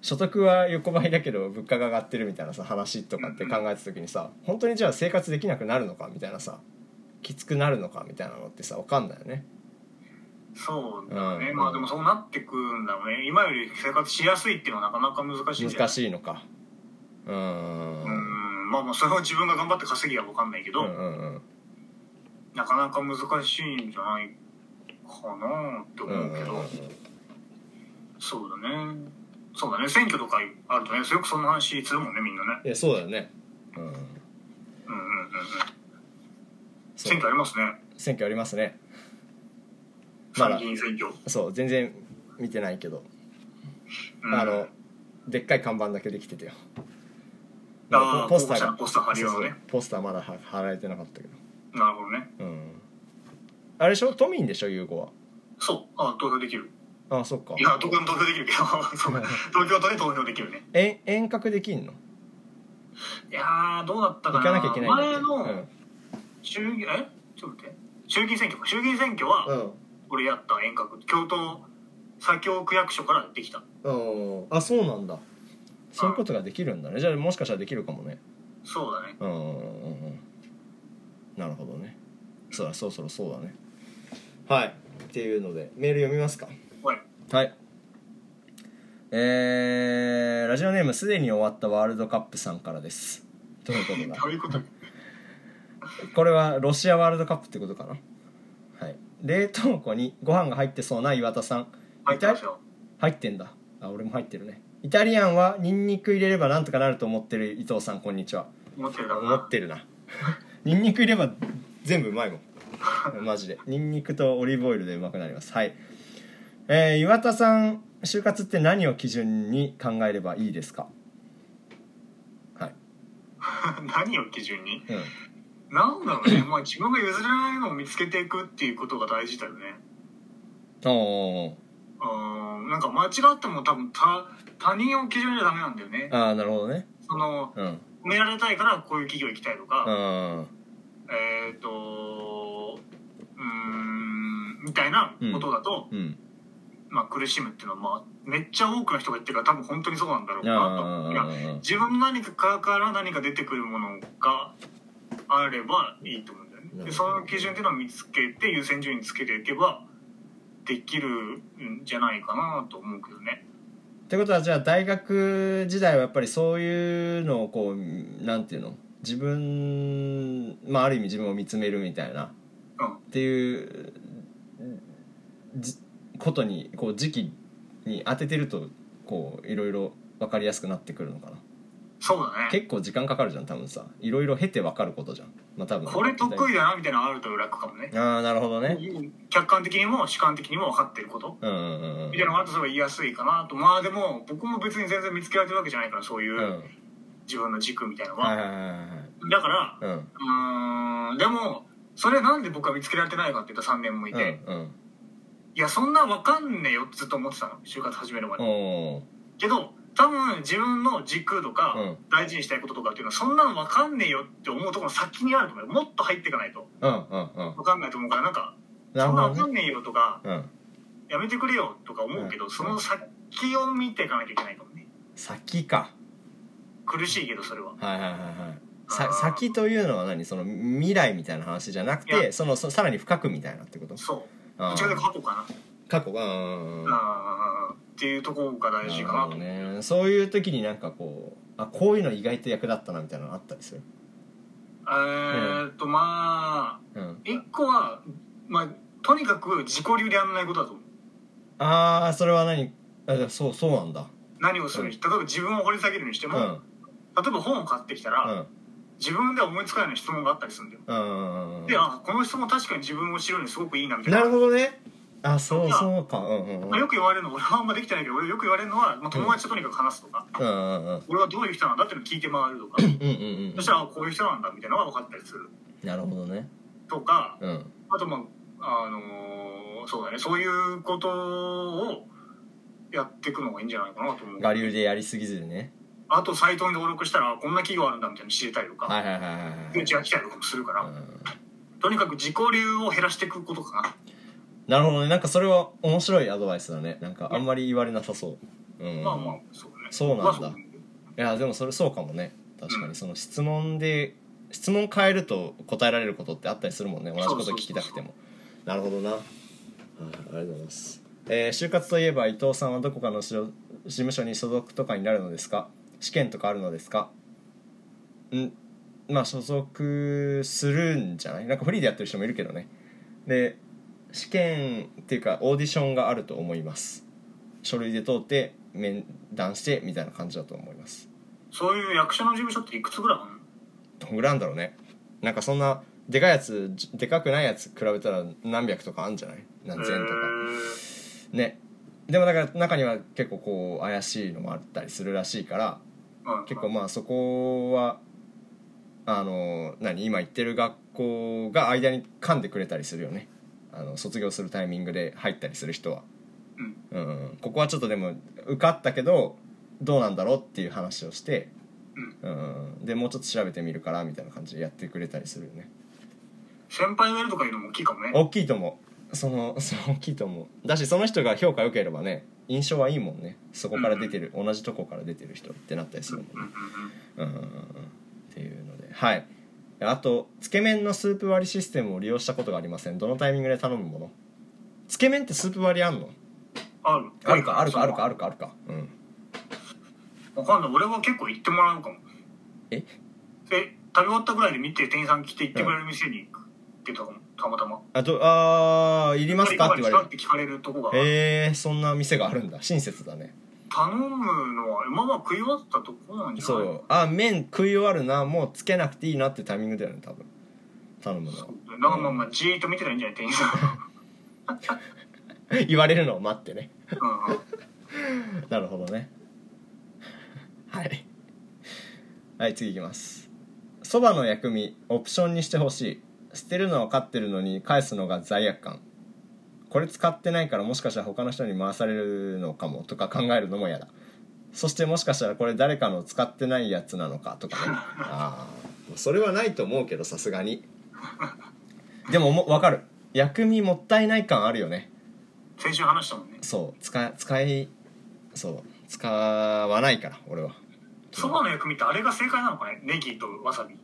所得は横ばいだけど物価が上がってるみたいなさ話とかって考えた時にさ本当にじゃあ生活できなくなるのか？みたいなさきつくなるのか？みたいなのってさ分かんないよね。そうだね、うん。まあでもそうなってくんだろうね。今より生活しやすいっていうのはなかなか難しい？難しいのかうーん。うん。まあまあそれは自分が頑張って稼ぎは分かんないけど、うんうんうん。なかなか難しいんじゃないかなってうん思うけど、うんうんそうだね。そうだね。選挙とかあるとねよくそんな話するもんねみんなね。いやそうだよね。うん。うんうんうんうん。選挙ありますね。選挙ありますね。参議院選挙、そう全然見てないけど、うん、あのでっかい看板だけできてたよポスターポスター貼るよね。ポスターまだは貼られてなかったけど。なるほどね。うん。あれでしょ？都民でしょ？優子は。そう。あ投票できる。あそっか。いやどこでも投票できるけど。東京都で投票できるね。遠遠隔できんの？いやーどうだったかな。行かなきゃいけない前の衆議院え？ちょっと待って。衆議院選挙か。衆議院選挙はうん。俺やった遠隔。京都左京区役所からできた。うん。あそうなんだそういうことができるんだね。じゃあもしかしたらできるかもね。そうだね。うんうんうんうん。なるほどね。そうだそろそろそうだね。はい。っていうのでメール読みますか。はい。はい。えー、ラジオネームすでに終わったワールドカップさんからです。どういうことだ。どういうこと？これはロシアワールドカップってことかな？はい。冷凍庫にご飯が入ってそうな岩田さん。入ってんだ。あ俺も入ってるねイタリアンはニンニク入れればなんとかなると思ってる伊藤さんこんにちは。思ってるだろう思なってるな。ニンニク入れれば全部うまいもん。マジで。ニンニクとオリーブオイルでうまくなります。はい。えー、岩田さん就活って何を基準に考えればいいですか？はい。何を基準に？うん。なんだろうね。まあ自分が譲れないのを見つけていくっていうことが大事だよね。おーうんなんか間違っても多分他他人を基準じゃダメなんだよね。ああなるほどね。そのうん。褒められたいからこういう企業行きたいとか、うん。えっ、とうーんみたいなことだと、うん。まあ、苦しむっていうのは、まあ、めっちゃ多くの人が言ってるから多分本当にそうなんだろうなと。いやあ自分の何かから何か出てくるものがあればいいと思うんだよね。でその基準っていうのを見つけて優先順位つけていけばできるんじゃないかなと思うけどね。ってことはじゃあ大学時代はやっぱりそういうのをこうなんていうの？自分まあある意味自分を見つめるみたいな。うん。っていうじことにこう時期に当ててるとこういろいろ分かりやすくなってくるのかなそうだね。結構時間かかるじゃん多分さ。いろいろ経て分かることじゃん。まあ多分。これ得意だなみたいなのあると楽かもね。ああなるほどね。客観的にも主観的にも分かってること。うんうんうんうん。みたいなのがあるとそれは言いやすいかなと。まあでも僕も別に全然見つけられてるわけじゃないからそういううん。自分の軸みたいなのは、はいはいはいはいだからうん。でもそれなんで僕は見つけられてないかって言ったら3年もいて、うんうん。いやそんな分かんねえよってずっと思ってたの。就活始めるまで、けど多分自分の軸とかうん。大事にしたいこととかっていうのはそんなの分かんねえよって思うところの先にあると思うよ。もっと入っていかないと。うんうんうん。分かんないと思うからなんかそんな分かんねえよとかうんやめてくれよとか思うけど、うん。その先を見ていかなきゃいけないかもね。先か。苦しいけどそれは。はいはいはいはい。さ先というのは何？その未来みたいな話じゃなくいてや。そのそさらに深くみたいなってこと？そう。あー。どっちかというと過去かな。過去。がうんうんうん。あーっていうところが大事かなと。ね。そういう時になんかこうあこういうの意外と役立ったなみたいなのあったりする？えーっとまあうん。一個はまあとにかく自己流でやんないことだと思う。ああそれは何？あそうそうなんだ。何をする？にして例えば自分を掘り下げるにしても、うん。例えば本を買ってきたら、うん。自分では思いつかない質問があったりするんだよ。うんうん。であこの質問確かに自分を知るのにすごくいいなみたいな。なるほどねあそうそうか。うんうんうん。まあ、よく言われるの俺はあんまできてないけど俺よく言われるのは、まあ、友達ととにかく話すとか、うんうんうん。俺はどういう人なんだっていうのを聞いて回るとか。うんそしたらあこういう人なんだみたいなのが分かったりする。なるほどね。とかうん。あとまああのーそうだねそういうことをやっていくのがいいんじゃないかなと思う。我流でやりすぎずにね。あとサイトに登録したらこんな企業あるんだみたいに知れたりとか、はいはいはいはいはい通知が来たりとかもするから、うん。とにかく自己流を減らしていくことかななるほどね。なんかそれは面白いアドバイスだね。なんかあんまり言われなさそう。うん。まあまあそうだね。そうなんだ。いやでもそれそうかもね。確かうん。にその質問で質問変えると答えられることってあったりするもんね。同じこと聞きたくても。なるほどな。はいありがとうございます。えー就活といえば伊藤さんはどこかのしろ事務所に所属とかになるのですか？試験とかあるのですか？ん？まあ所属するんじゃない？なんかフリーでやってる人もいるけどね。で試験っていうかオーディションがあると思います。書類で通って面談してみたいな感じだと思います。そういう役者の事務所っていくつぐらいあるの？どんぐらいあんだろうね。なんかそんなでかいやつじでかくないやつ比べたら何百とかあんじゃない？何千とか。へね。でもだから中には結構こう怪しいのもあったりするらしいからーうん結構まあそこはあの何？今行ってる学校が間に噛んでくれたりするよねあの卒業するタイミングで入ったりする人は、うん。うんここはちょっとでも受かったけどどうなんだろうっていう話をして、うん、でもうちょっと調べてみるからみたいな感じでやってくれたりするよね。先輩がいるとかいうのも大きいかもね。大きいと思う。そのその大きいと思う。だしその人が評価良ければね印象はいいもんね。そこから出てる、同じとこから出てる人ってなったりするもんね。うんうんうん。うんうんうんうん。っていうので。はいあとつけ麺のスープ割りシステムを利用したことがありません。どのタイミングで頼むもの？つけ麺ってスープ割りあんの？ある。あるかあるかあるかあるるかあるか。うん。わかんない。俺は結構行ってもらうかも。え？で食べ終わったぐらいで見て店員さん来て行ってくれる店に行くってたかもたまたま。あとあーいりますか？って言われる。って聞かれるとこが。へえそんな店があるんだ。親切だね頼むのはまあまあ食い終わったとこなんじゃない？そう。あ麺食い終わるなもうつけなくていいなってタイミングだよね多分。頼むのは。だからまあまあじーっと見てないんじゃない店員さん。言われるのを待ってね。なるほどね。はい。はい次いきます。そばの薬味オプションにしてほしい。捨てるのは分かってるのに返すのが罪悪感これ使ってないからもしかしたら他の人に回されるのかもとか考えるのも嫌だ。そしてもしかしたらこれ誰かの使ってないやつなのかとかね。ああそれはないと思うけどさすがに。でもも分かる。薬味もったいない感あるよね。先週話したもんね。そう使使いそう使わないから俺は。そばの薬味ってあれが正解なのかね？ネギとわさび。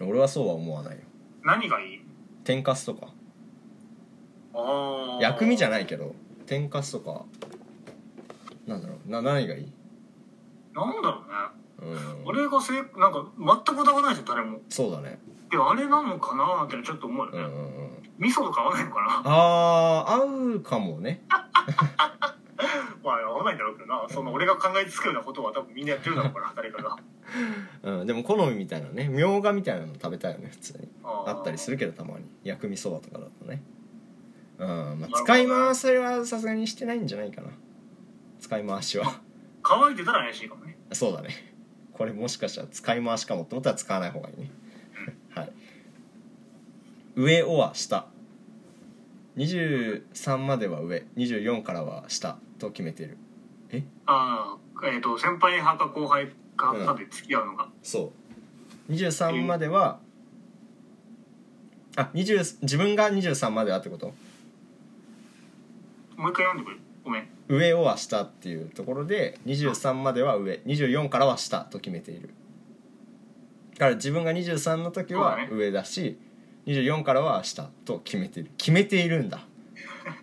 俺はそうは思わないよ。何がいい？天かすとか薬味じゃないけど天かすとかなんだろうな何がいい？なんだろうね。うん。俺がせいなんか全く疑わないですよ誰も。そうだね。いやあれなのかなってちょっと思うよね、うんうんうん。味噌とか合わないのかなあー合うかもね。まあ合わないんだろうけどな。その俺が考えつくようなことは多分みんなやってるだろうから 誰かが。うんでも好みみたいなねみょうがみたいなの食べたいよね普通に。あったりするけどたまに。薬味そばとかだとねうん。まあ使い回しはさすがにしてないんじゃないかな。使い回しは。乾いてたら怪しいかもね。そうだね。これもしかしたら使い回しかもって思ったら使わない方がいいね。はい。上をは下。23までは上。24からは下と決めてる。え？ああえっ、と先輩派か後輩かかで付き合うのが、そう。23まではあ20自分が23まではってこと？もう一回読んでくれ。ごめん。上をは下っていうところで23までは上24からは下と決めている。だから自分が23の時は上だし24からは下と決めている。決めているんだ。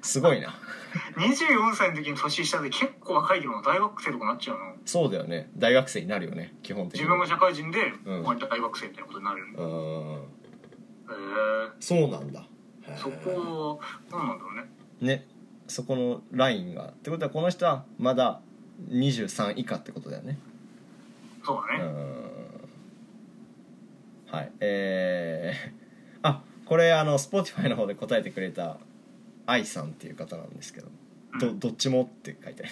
すごいな。24歳の時に年下で結構若いけど大学生とかなっちゃうの。そうだよね。大学生になるよね基本的に。自分が社会人でうん。大学生みたいなことになるよね、うーん。へえそうなんだ。へそこ何なんだろうね。ねそこのラインが。ってことはこの人はまだ23以下ってことだよね。そうだね、うん。はい。えー、あこれあの Spotify の方で答えてくれた愛さんっていう方なんですけど。どどっちもって書いてある。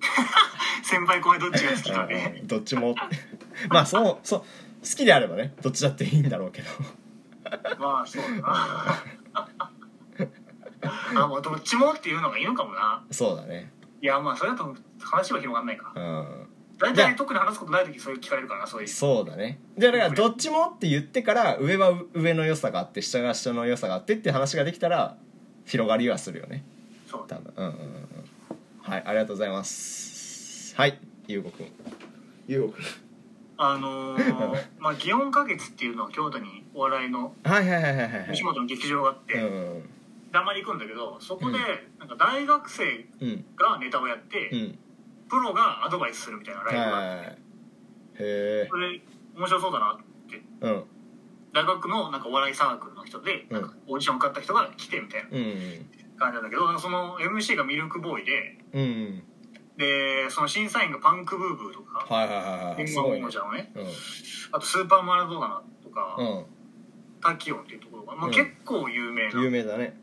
先輩後輩どっちが好きかうねんどっちも。まあそうそう好きであればねどっちだっていいんだろうけど。まあそうだな あもうどっちもっていうのがいいのかもな。そうだね。いやまあそれだと話は広がんないか。うん。大体特に話すことない時そういう聞かれるからなそういう。そうだね。じゃあだからどっちもって言ってから上は上の良さがあって下が下の良さがあってって話ができたら広がりはするよね。そう。多分。うんうんうん。うんはいありがとうございます。はいゆうごくん。ゆうごくん。あのー、まあ祇園花月っていうのは京都にお笑いのはいはいはいはいはい吉本の劇場があって、うんたまに行くんだけどそこでうんなんか大学生うん。がネタをやって、うん。プロがアドバイスするみたいなライブがあって、はいへえそれ面白そうだなって。うん。大学のなんかお笑いサークルの人で、うん。なんかオーディション受かった人が来てみたいなうん感じなんだけどその MC がミルクボーイでうんでその審査員がパンクブーブーとかはいはいはいはい。天すごいね。うん。あとスーパーマラドーナとか、うん。タキオンっていうところが、まあ、うん。結構有名な。有名だね。うん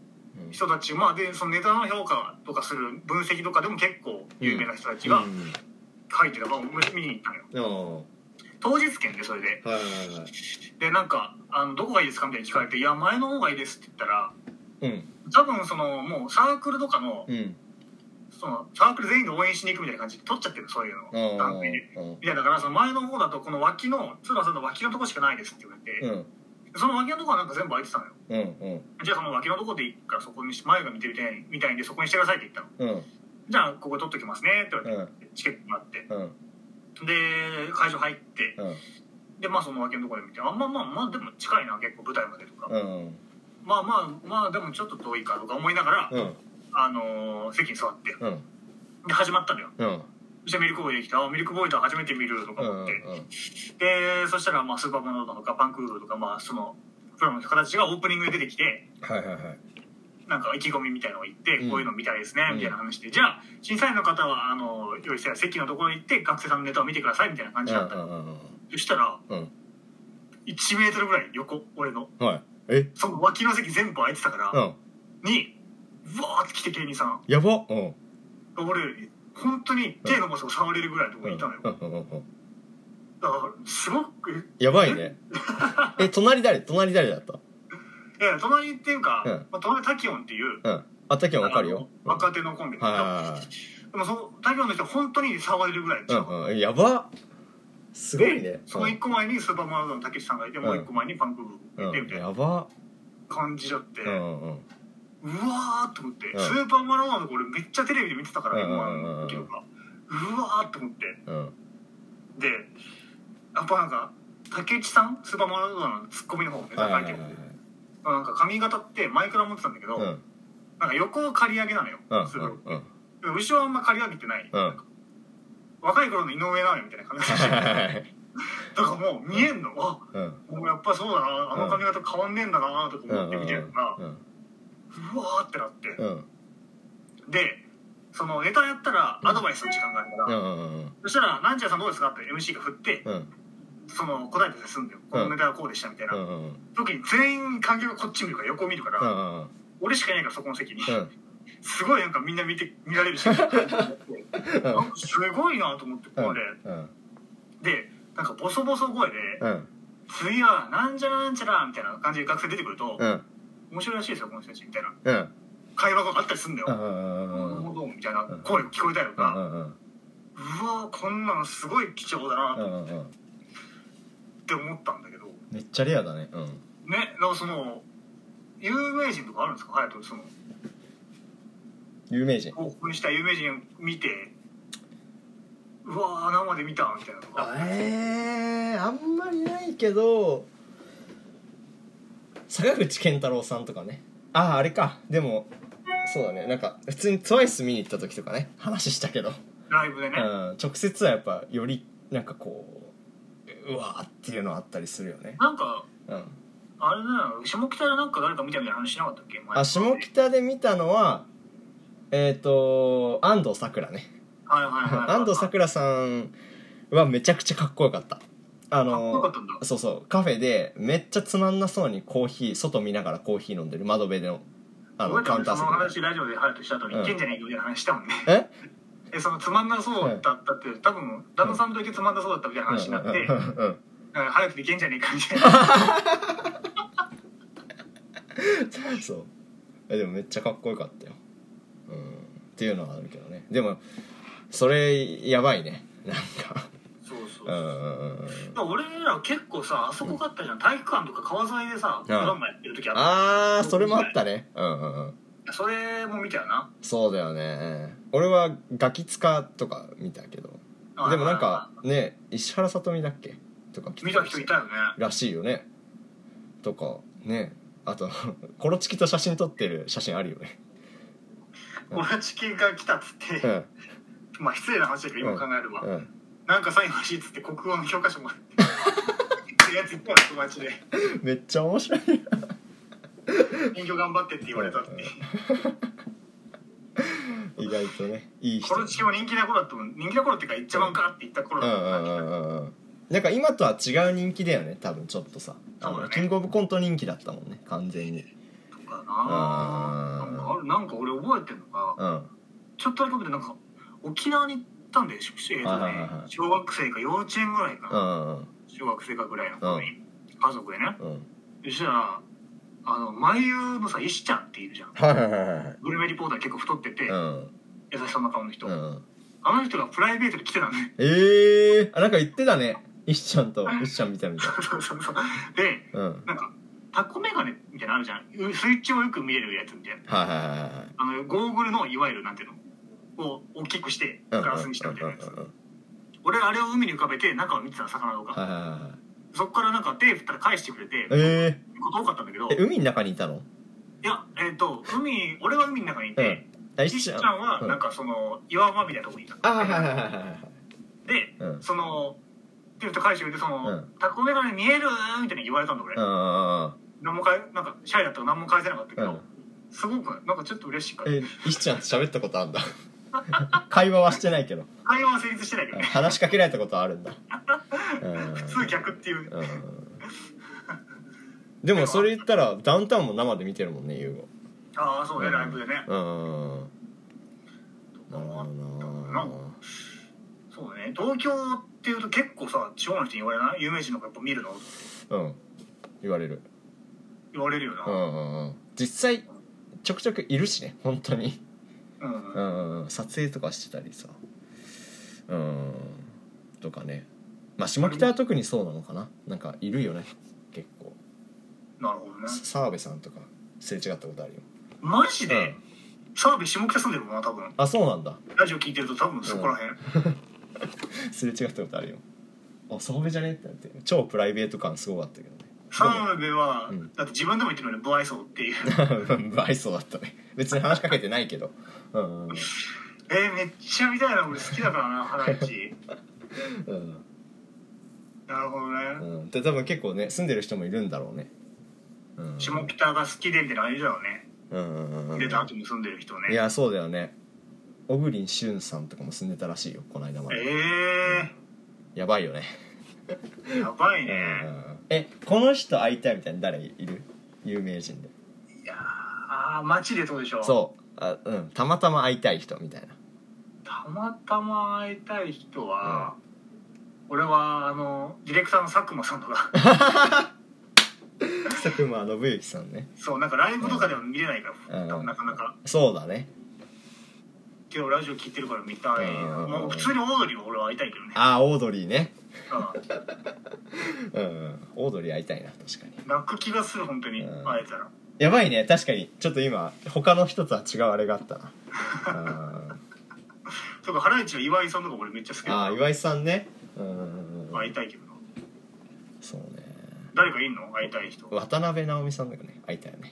人たち、まあでそのネタの評価とかする分析とかでも結構有名な人たちがうん。書いてた。から見に行ったのよ。うん当日券でそれで。はいはいはい。はいでなんかあの「どこがいいですか?」みたいに聞かれて「いや前の方がいいです」って言ったらうん。多分そのもうサークルとかのうん。そのサークル全員で応援しに行くみたいな感じで取っちゃってるそういうの。うん団体で。うん。みたいだからその前の方だとこの脇の津田さんの脇のとこしかないですって言われて、うんその脇のとこはなんか全部空いてたのよ。うんうん。じゃあその脇のとこでいいからそこにし前が見てみたいみたいんでそこにしてくださいって言ったの。うん。じゃあここ取っときますねって言われて、うん。チケットもらって。うん。で会場入って。うん。でまあその脇のところで見てあまあまあまあでも近いな結構舞台までとか、うん。まあまあまあでもちょっと遠いかとか思いながら、うん。あのー席に座って。うん。で始まったのよミルクボーイできた。あミルクボーイと初めて見るとかうん思って、でそしたらまあスーパーマンドとかパンクールとかまあそのプロの人たちがオープニングで出てきて。はいはいはい。なんか意気込みみたいなのを言って、うんこういうの見たいですねうんみたいな話で、じゃあ審査員の方はあの用意した席のところに行って学生さんのネタを見てくださいみたいな感じだったの、うんうんそしたらうん。1メートルぐらい横俺の。うんはい。え？その脇の席全部空いてたから、うん。にうわーって来て芸人さん。やばうん。俺本当に手の場所を触れるぐらいのところにいたのよ、うんうんうんうんだからすごくやばいね。え隣誰？隣誰だった？いや隣っていうか、うん。まあ、隣タキオンっていううん。あったけんわかるよ。若手のコンビだけど、はでもそのタキオンの人は本当に触れるぐらいいはいはいうんうん。やば。すごいね。でその1個前にスーパーマラドーのたけしさんがいて、もう1個前にパンクブーがいてみたいなやば。感じだって、うんうんうわーって思って、うん。スーパーマラドーのとこ俺めっちゃテレビで見てたから、うんうんうんうん。M1 の時とか。うわーって思って。うん。でやっぱなんか竹内さん？スーパーマラドーのツッコミの方ネタはいはい書いてるはいはいなんか髪型って前から持ってたんだけど、うん。なんか横を刈り上げなのよ、うんすごい。うんでも後ろはあんま刈り上げてない、うん。若い頃の井上尚弥みたいな感じでだからもう見えんの。あうん。もうやっぱそうだなあの髪型変わんねえんだなとかうん思って見てるから、うんうわーってなって、うん。でそのネタやったらアドバイスの時間があるから、うんうんそしたら「なんちゃらさんどうですか?」って MC が振って、うん。その答えてすんだよ、このネタはこうでしたみたいな、うんうん時に全員観客がこっち見るから横を見るから、うんうん。俺しかいないからそこの席に、うん。すごいなんかみんな見て見られるしなんかすごいなと思ってこれ、うん。でなんかボソボソ声でうん「次はなんちゃらなんちゃら」みたいな感じで学生出てくると、うん面白いらしいですよこの人たちみたいな。うん。会話があったりするんだよ、うんうんなるうんほどみたいな声が聞こえたりとか、うわこんなのすごい貴重だなうんうんうん。って思ったんだけど、めっちゃレアだね。うん。ねだからその有名人とかあるんですか？隼人その。有名人。ここにした有名人見て。うわー生で見たみたいなのがええあんまりないけど坂口健太郎さんとかね。あああれか。でもそうだね。なんか普通に TWICE 見に行った時とかね。話したけど、うん、ライブでね、直接はやっぱよりなんかこううわーっていうのあったりするよね。なんかうん。あれだよ。下北でなんか誰か見たみたいな話しなかったっけ？前。あ下北で見たのはえっ、と安藤サクラね。はいはいはいはい。安藤サクラさんはめちゃくちゃかっこよかったあのそうそう。カフェでめっちゃつまんなそうにコーヒー外見ながらコーヒー飲んでる窓辺のあのカウンター席で話ラジオでハヤとした後にうん。いけんじゃねえかみたいな話したもんね。え？えそのつまんなそうだったって多分旦那さんといてつまんなそうだったみたいな話になってうん早くでいけん。じゃねえかみたいな。そう。えでもめっちゃかっこよかったよ。うん。っていうのはあるけどね。でもそれやばいね。なんかそうそううんうんうん。うん俺ら結構さあそこがあったじゃん。体育館とか川沿いでさドラマやってる時あった。ああそれもあったね。うんうんうん。それも見たよな。そうだよね。俺はガキ使とか見たけど。でもなんかね石原さとみだっけ？とか見た人いたよね。らしいよね。とかね。あと コロチキと写真撮ってる写真あるよね。オラチキが来たっつって、うん。まあ失礼な話だけど今考えれば、うんなんかサイン欲しいっつって国語の教科書もらって やつ友達で。めっちゃ面白い勉強頑張ってって言われたって。意外とねいい人。コロチキも人気な頃だったもん人気な頃っていうか一番ガーっていった頃う。んだったなんか今とは違う人気だよね多分ちょっとさ。あそうだね。のキングオブコント人気だったもんね完全に。とかな。あーなんかある。なんか俺覚えてんのがうん。ちょっとだけ覚えてなんか沖縄に行ったんだよ、えーとね、小学生か幼稚園ぐらいかうな、小学生かぐらいの頃に、家族でね。うん。そしたらあの眉のさ石ちゃんっているじゃん。はいはいはいはい。グルメリポーター結構太ってて、うん。優しそうな顔の人、うん。あの人がプライベートで来てたのね。ええー、あなんか言ってたね。石ちゃんと 石ちゃんみたいそうそうそう。でうん。なんかタコメガネみたいなのあるじゃん。スイッチをよく見れるやつみたいな。はいはいはいはい。あのゴーグルのいわゆるなんていうの？を大きくしてうんガラスにしたみたいなやつ。うんうんうん。うん俺あれを海に浮かべて中を見てた魚とかそっからなんか手振ったら返してくれてえこと多かったんだけど。ー、え海の中にいたの？いやえっ、と海俺は海の中にいて、あ石ちゃん？はなんかその岩場みたいなとこにいたあはいはいはいはいはいで、うん。その手振って返してくれてその、うん。タコメガネ見えるみたいに言われたんだ俺、うんうんうん何も返なんかシャイだったから何も返せなかったけど、うん。すごくなんかちょっと嬉しいからえ石ちゃんと喋ったことあるんだ 会話はしてないけど。会話は成立してないけど。ね話しかけられたことあるんだ。うん。普通逆っていう。うん。でもそれ言ったらダウンタウンも生で見てるもんね優吾ああそうねライブでね。うんなるほどな。そうね。東京っていうと結構さ地方の人に言われない？有名人の子やっぱ見るの？うん。言われる。言われるよな。うんうんうん。実際ちょくちょくいるしね本当にうん、うん。うんうん撮影とかしてたりさ。うん。とかね。まあ下北は特にそうなのかな。なんかいるよね。結構。なるほどね。澤部さんとかすれ違ったことあるよ。マジで、うん。澤部下北住んでるもんな多分。あそうなんだ。ラジオ聞いてると多分そこら辺、すれ違ったことあるよ。あ澤部じゃね？ってなって。超プライベート感すごかったけどね。澤部は、うん。だって自分でも言ってるよね不愛想っていう。不愛想だったね。別に話しかけてないけどうんえー、めっちゃ見たいな俺。好きだからなハライチうん。なるほどね、うん、で多分結構ね住んでる人もいるんだろうね。うん。下北が好きでみたいなのあれだろうねうんうんうん。出た後に住んでる人ね。いやそうだよね。小栗旬さんとかも住んでたらしいよこの間まで。えやばいよね。ー、やばいうんね、うんうん。えこの人会いたいみたいな誰いる？有名人で。いやーあー街でどうでしょ？うそうあうんたまたま会いたい人みたいな。たまたま会いたい人は、俺はあのディレクターの佐久間さんとか。佐久間信之さんね。そうなんかライブとかでも見れないから、うん。多分なかなか。そうだね。けどラジオ聞いてるから見たい、うんもう普通にオードリーは俺は会いたいけどね、ああオードリーね。うん、うんうん。オードリー会いたいな確かに。泣く気がする本当に。うん。会えたら、やばいね。確かに。ちょっと今他の人とは違うあれがあったな。うんとかハライチの岩井さんとか俺めっちゃ好きああ岩井さんね。うん。会いたいけどな。そうね。誰かいんの？会いたい人。渡辺直美さんだよね。会いたいよね。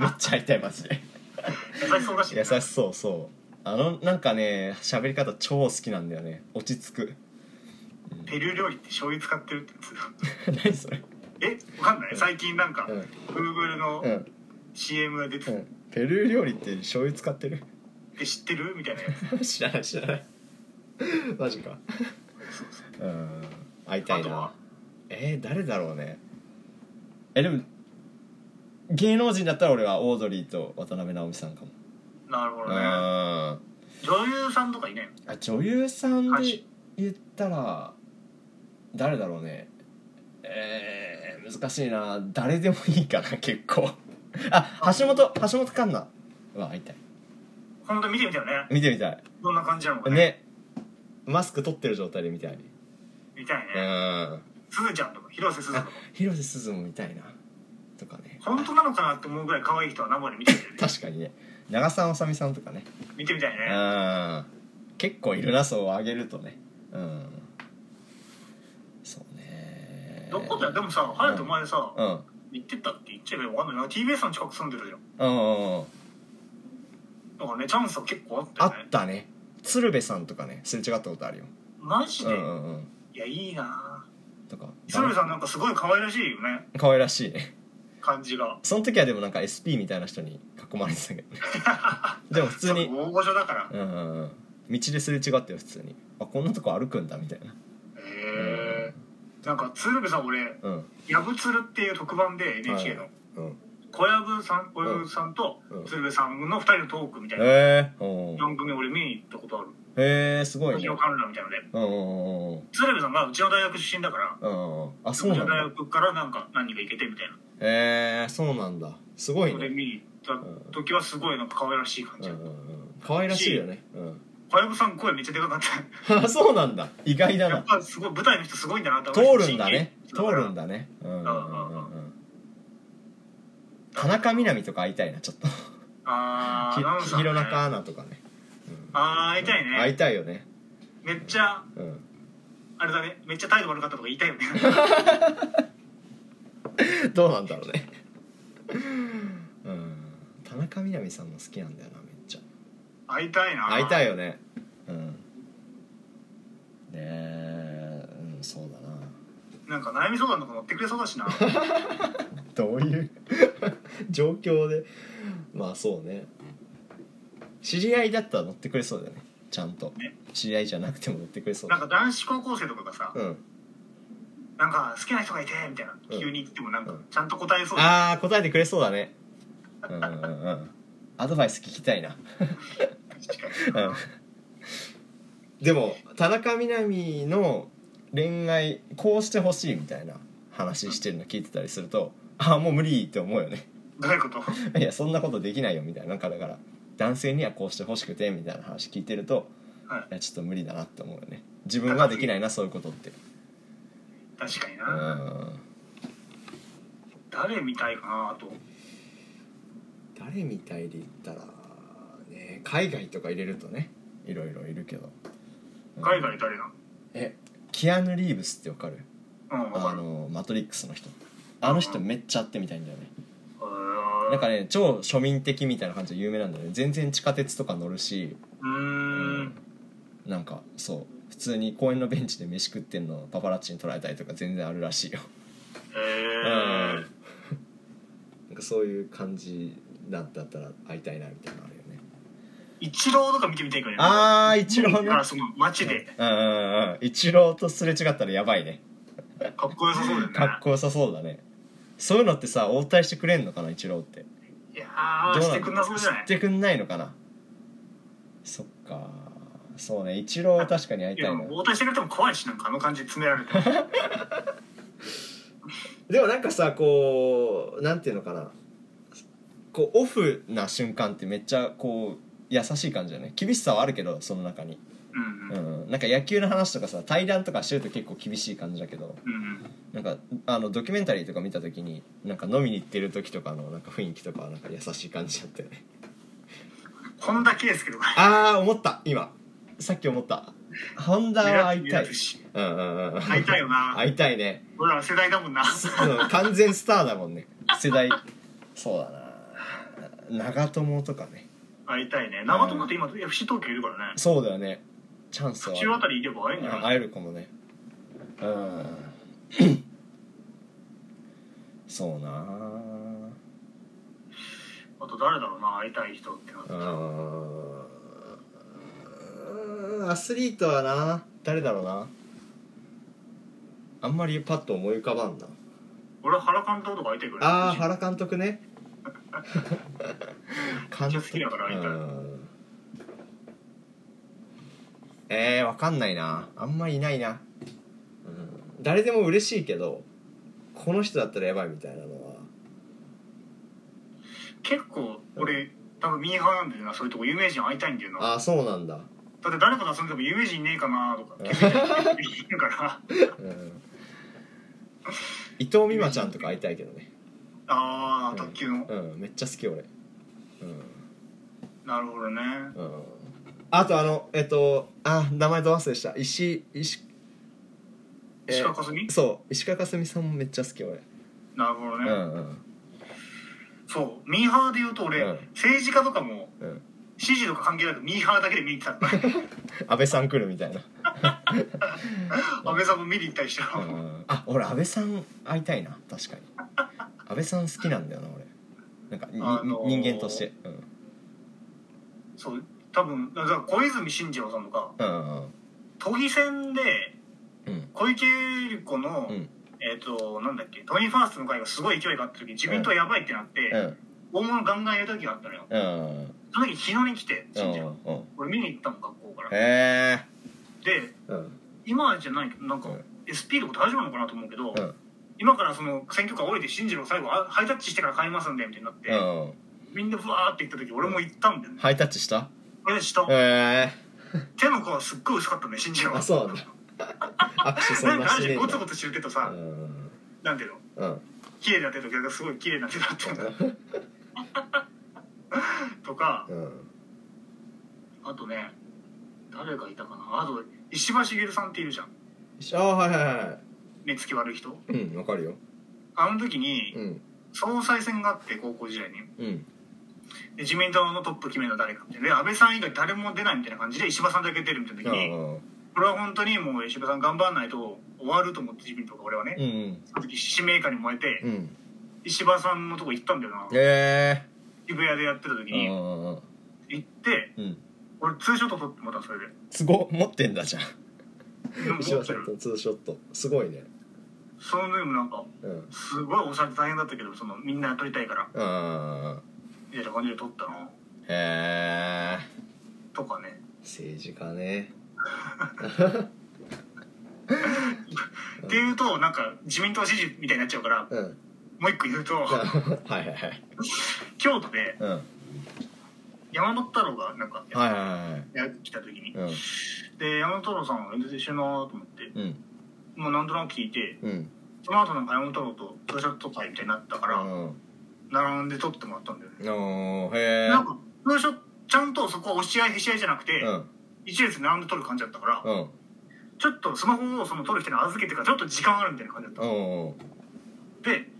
めっちゃ会いたいマジで。優しそうだし優しそうそう。あのなんかね喋り方超好きなんだよね。落ち着く。ペルー料理って醤油使ってるってやつ。何それえわかんない？最近なんか、うん。Google のうん。CM が出てうん。ペルー料理って醤油使ってる？て知ってる？みたいなやつ。知らない知らない。マジか。うん。会いたいな。あとは？えー、誰だろうね。えでも芸能人だったら俺はオードリーと渡辺直美さんかも。うんなるほどね。あ女優さんとかいないの？女優さんで言ったら誰だろうね。えー、難しいな。誰でもいいかな結構。あ橋本橋本環奈。は会いたい。本当に見てみたよね。見てみたい。どんな感じなのかね。ね。マスク取ってる状態で見たい。見たいうん。ねすずちゃんとか広瀬すずとあか広瀬すずも見たいな。とかね。本当なのかなって思うぐらい可愛い人は生で見てみたいね。確かにね。長澤まさみさんとかね。見てみたいね。うん。結構いるなそう上げるとね。うんどこだよでもさ隼人前さうん。行ってったって言っちゃえばわかんないな TBS の近く住んでるじゃん。うんうんうんだからねチャンスは結構あったあよね。ったね。鶴瓶さんとかねすれ違ったことあるよ。マジで、うんうんうん。いやいいな。とか鶴瓶さんなんかすごい可愛らしいよね。可愛らしい。ね感じが。その時はでもなんか SP みたいな人に囲まれてたけどね。でも普通に。大御所だから。へうんうんうん。道ですれ違ってよ普通に。あこんなとこ歩くんだみたいな。えなんか鶴瓶さん俺うん「やぶつる」っていう特番で NHK の、うん。小籔さん小籔さんとうん。鶴瓶さんの2人のトークみたいな。へえうん。番組俺見に行ったことある。へえすごいね。星野観覧みたいなので。うんうんうんうん。鶴瓶さんがうちの大学出身だから。うんうんうん。あそうなんだ。の大学からなんか何人か行けてみたいな。へえそうなんだ。すごいそれでね見に行った時はすごいなんか可愛らしい感じうんうんうん。可愛らしいよね。うん小籔さん声めっちゃでかかったあそうなんだ意外だやっなぱすごい舞台の人すごいん。だなって通るんだね通るんだねうんうん。うんうん。田中みな実とか会いたいなちょっとあーアナウンサーねひ弘中アナとかねうん。あー会いたいね会いたいよねめっちゃうんあれだねめっちゃ態度悪かったとか言いたいよねどうなん。だろうねうん。田中みな実さんも好きなんだよな会いたいな。会いたいよね。うん。ねえうんそうだな。なんか悩み相談とか乗ってくれそうだしな。どういう 状況で。まあそうね。知り合いだったら乗ってくれそうだよね。ちゃんと。ね。知り合いじゃなくても乗ってくれそうなんか男子高校生とかがさ、うん。なんか好きな人がいてみたいなうん。急に言ってもなんかうん。ちゃんと答えそうだ、ああ答えてくれそうだね。うんうんうんうん。アドバイス聞きたいなうん。でも田中みな実の恋愛こうしてほしいみたいな話してるの聞いてたりするとああもう無理って思うよね。どういうこと？いやそんなことできないよみたいな。なんかだから男性にはこうしてほしくてみたいな話聞いてるとはい。いやちょっと無理だなって思うよね。自分はできないなそういうことって。確かにうな、ん。誰みたいかなあと。誰みたいで言ったらね海外とか入れるとねいろいろいるけど。うん。海外誰なの？えキアヌ・リーブスってわかる？うん分かる。あのマトリックスの人。あの人めっちゃ会ってみたいんだよね。うなんかね超庶民的みたいな感じで有名なんだよね。全然地下鉄とか乗るし。ーん。なんかそう。普通に公園のベンチで飯食ってんのパパラッチに撮られたりとか全然あるらしいよ。へうん。えなんかそういう感じだったら会いたいなみたいな。のあるよね一郎とか見てみたいからねあーイチローねその街で。うんうんうん。一郎とすれ違ったらやばいね。かっこよさそうだよね。かっこよさそうだね。そういうのってさ応対してくれんのかな一郎って。いやーしてくんなそうじゃない？してくんないのかな？そっか。そうね一郎確かに会いたいな。応対してくれても怖いしなんかあの感じで詰められて でもなんかさこうなんていうのかな？こうオフな瞬間ってめっちゃこう優しい感じだね。厳しさはあるけどその中に、うんううん。ん、なんか野球の話とかさ対談とかしてると結構厳しい感じだけどうんなんかあのドキュメンタリーとか見た時になんか飲みに行ってる時とかのなんか雰囲気とかはなんか優しい感じだったよね。本田圭佑とか。ああ思った。今。さっき思った。本田は会いたい。し。うんうんうん。会いたいよな。会いたいね。俺ら世代だもんな。うん完全スターだもんね。世代。そうだな。長友とかね会いたいね。長友って今 FC 東京いるからね。そうだよね。チャンスは。府中あたり行けば会えんじゃない？あ会えるかもね。うん。そうなあと誰だろうな会いたい人ってなった。アスリートはな誰だろうな。あんまりパッと思い浮かばんな。俺は原監督とか会いたいから。ああ原監督ね監めっちゃ好きだから会いたいうん。えー、わかんないな。あんまいないな、うん、誰でも嬉しいけどこの人だったらやばいみたいなのは。結構俺多分ミーハーなんだよな。そういうとこ有名人会いたいんだよな。ああそうなんだ、だって誰かと遊んでも有名人いねえかなとか。気づいてるから。うん、伊藤美誠ちゃんとか会いたいけどねああ卓球の。うん。めっちゃ好き俺。なるほどね。うん、うん、あとあのえっとあ名前ど忘れした。石石えー石川佳純？そう。石川佳純さんもめっちゃ好き俺。なるほどね、うんうん。そう。ミーハーで言うと俺、うん。政治家とかもうん。支持とか関係なくミーハーだけで見に行ってた 安倍さん来るみたいな。安倍さんも見に行ったりしたうんうん。あ俺安倍さん会いたいな。確かに安倍さん好きなんだよな俺。なんかに、あのー人間として。うん。そう多分だから小泉進次郎さんとかうんうん都議選でうん。小池百合子の、うん。えっ、となんだっけトニーファーストの会がすごい勢いがあった時自民党やばいってなって、うん。大物ガンガンやる時があったのよ。うん。その時日野に来て進次郎。うんうん俺見に行ったもん学校から。へえでうん。今じゃないけどなんかうん。SP とか大丈夫なのかなと思うけど、うん今からその選挙カー降りて進次郎最後あハイタッチしてから帰りますんでみたいになって、うん。みんなふわーって行った時俺も行ったんだよね、ハイタッチした？え下、へえ手の甲はすっごい薄かったね進次郎。あそうなんだ握手そなんなしてねえゴツゴツしてるけどさ、うん。なんていうの？うん。綺麗な手と逆がすごい綺麗な手だったん。だ とかうん。あとね誰がいたかな？あと石破茂さんっているじゃん。ああはいはいは目つき悪い人？いうんわかるよ。あの時にうん。総裁選があって高校時代に。うん。で自民党のトップ決めるのは誰かってで安倍さん以外誰も出ないみたいな感じで石破さんだけ出るみたいな時にうんこれは本当にもう石破さん頑張らないと終わると思って自民党が俺はね、うんその時使命感に燃えて、うん。石破さんのとこ行ったんだよな。え渋谷でやってた時えに行ってうん。俺ツーショット撮ってもらったのそれで。すご持ってんだじゃん 石破さんとツーショット。すごいね。その時もなんかうん。すごいおしゃれ大変だったけどそのみんな撮りたいから。うん。みたいな感じで撮ったの？へえとかね。政治家ね。っていうとなんか自民党支持みたいになっちゃうからうん。もう一個言うと はいはいはい。京都でうん。はい山本太郎がなんかはいはいやってきた時にうんで山本太郎さん演説一緒なと思って。うん。もうなんとなく聞いてうん。その後なんか山本太郎とツーショット会みたいになったからうん。並んで撮ってもらったんだよね。おーへえなんかツーショットちゃんとそこは押し合いへし合いじゃなくて、うん。一列並んで撮る感じだったから、うん。ちょっとスマホをその撮る人に預けてからちょっと時間あるみたいな感じだった、うんで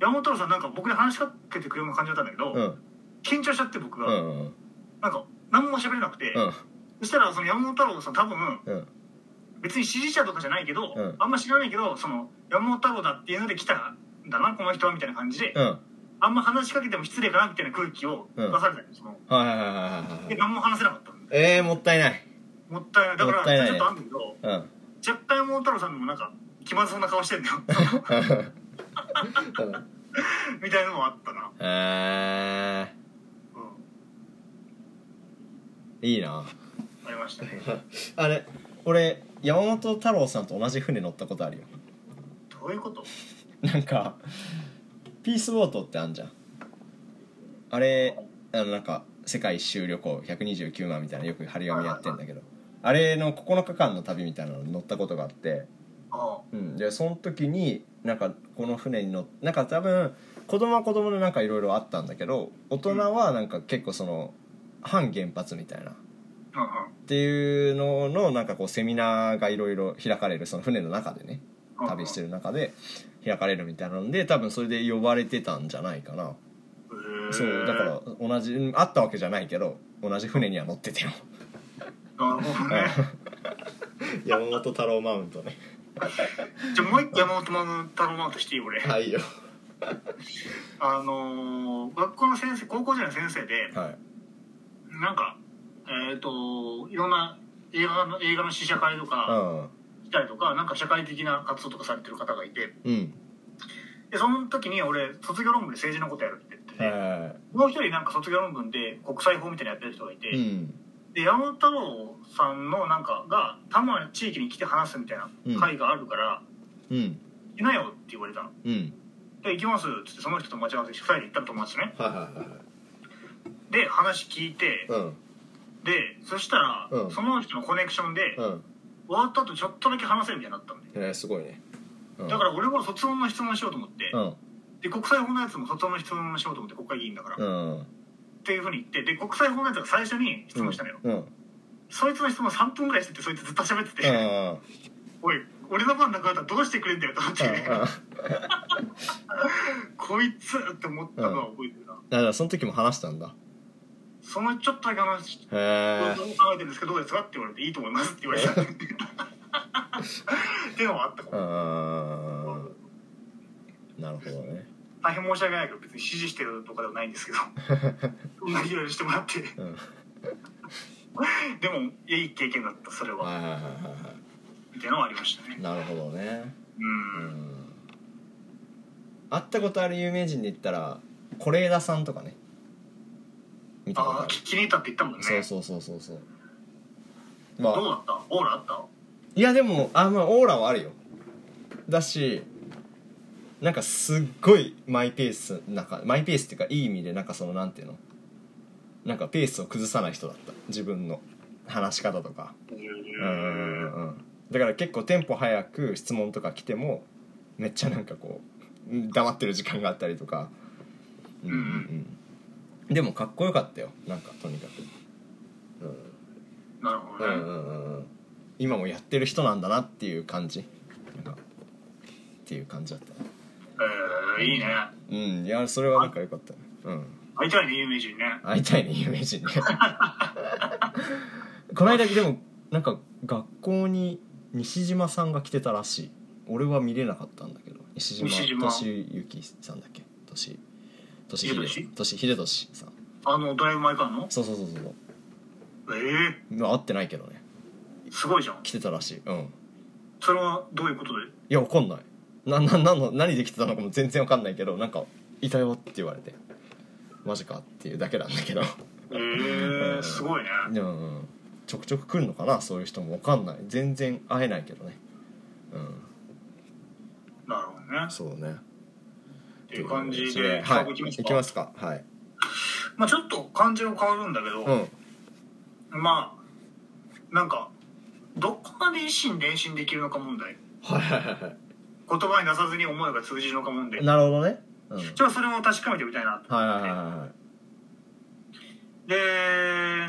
山本太郎さんなんか僕に話しかけてくれるような感じだったんだけど、うん。緊張しちゃって僕うが、ん。なんか何も喋れなくて、うんそしたらその山本太郎さん多分うん。別に支持者とかじゃないけど、うん。あんま知らないけどその山本太郎だっていうので来たんだなこの人はみたいな感じで、うん。あんま話しかけても失礼かなみたいな空気を出されたんはいはいはいはい何も話せなかったの？えー、もったいない。もったいない。だからちょっとあるんだけどうん。若干山本太郎さんでもなんか気まずそうな顔してんだよ。みたいなのもあったな、えうん、ー、いいなありましたね。あれ俺山本太郎さんと同じ船乗ったことあるよ。どういうこと？なんかピースボートってあんじゃん。あれあのなんか世界一周旅行129万みたいなよく張り紙やってんだけど。あれの9日間の旅みたいなのに乗ったことがあって。あうん、でその時になんかこの船に乗ってなんか多分子供は子供でなんかいろいろあったんだけど大人はなんか結構その反原発みたいなっていうののなんかこうセミナーがいろいろ開かれるその船の中でね旅してる中で開かれるみたいなので多分それで呼ばれてたんじゃないかな。そうだから同じうん会ったわけじゃないけど同じ船には乗っててよなるほどね。山本太郎マウントね。じゃあもう一個山本太郎マウントしていい俺。はいよ。あのー学校の先生高校時代の先生ではい。なんかえっ、といろんな映画の映画の試写会とかしたりとかなんか社会的な活動とかされてる方がいて。うん。うんでその時に俺卒業論文で政治のことやるって言ってて、はもう一人なんか卒業論文で国際法みたいなのやってる人がいて、いうん。で山本太郎さんのなんかがたまに地域に来て話すみたいな会があるから、うん。いないよって言われたの。うん。で行きますっつってその人と待ち合わせして2人で行ったら友達とね。はいはいはいはい。で話聞いて、うんでそしたら、うん。その人のコネクションで、うん。終わった後ちょっとだけ話せるみたいになったんで、えー、すごいね。うん。だから俺は卒論の質問しようと思って、うん。で国際法のやつも卒論の質問しようと思って国会議員だから、っうん。ていうふうに言ってで国際法のやつが最初に質問したのよ、うん。うんそいつの質問3分ぐらいしててそいつずっと喋ってて、うん おい俺の番なくなったらどうしてくれんだよと思って、こいつって思ったのは覚えてるな、だからその時も話したんだそのちょっとだけ話考えてるんですけどどうですか？って言われていいと思います。って言われた。っていうのはあったなるほどね。大変申し訳ないけど別に指示してるとかではないんですけど。そんないろいろしてもらって。うん。でもいい経験だったそれは、はいはいはいはいはみたいなのはありましたね。いなるほどね。ううんん。会ったことある有名人で言ったら是枝さんとかね見たことあるああ気に入ったって言ったもんね。そうそうそうそうそう。まあ。どうだった？オーラあった？いやでもあまあオーラはあるよ。だしなんかすっごいマイペースなんかマイペースっていうかいい意味でなんかそのなんていうの？なんかペースを崩さない人だった。自分の話し方とか。うん。うんうんうんだから結構テンポ早く質問とか来てもめっちゃなんかこううん黙ってる時間があったりとか。うん。うんうんでもかっこよかったよ。なんかとにかく。なるほどね、うんうんうんうん。今もやってる人なんだなっていう感じ。なんかっていう感じだった。ねえー、いいね。うん。いやそれはなんかよかった。ねうん。会いたいね有名人ね。会いたいね有名人ね。この間でもなんか学校に西島さんが来てたらしい。俺は見れなかったんだけど。西島西島。俊之さんだっけ？俊俊秀秀俊？俊？秀俊さん。あのドライブ・マイ・カーのそうそうそうそう。ええまあ会ってないけどね。すごいじゃん。来てたらしい。うん。それはどういうことで？いやわかんない。なななんの何で来てたのかも全然わかんないけどなんか「いたよ」って言われて。マジかっていうだけなんだけど。ええすごいね。うん。ちょくちょく来るのかなそういう人もわかんない。全然会えないけどね。うん。なるほどね。そうねっていう感じではい。行きますか？はい。まあちょっと感じが変わるんだけど、うん。まあなんかどこまで一心伝心できるのか問題。はいはいはい言葉に出さずに思いが通じるのか問題。なるほどね。うん。はいちょっとそれを確かめてみたいなと。はいはいはい。で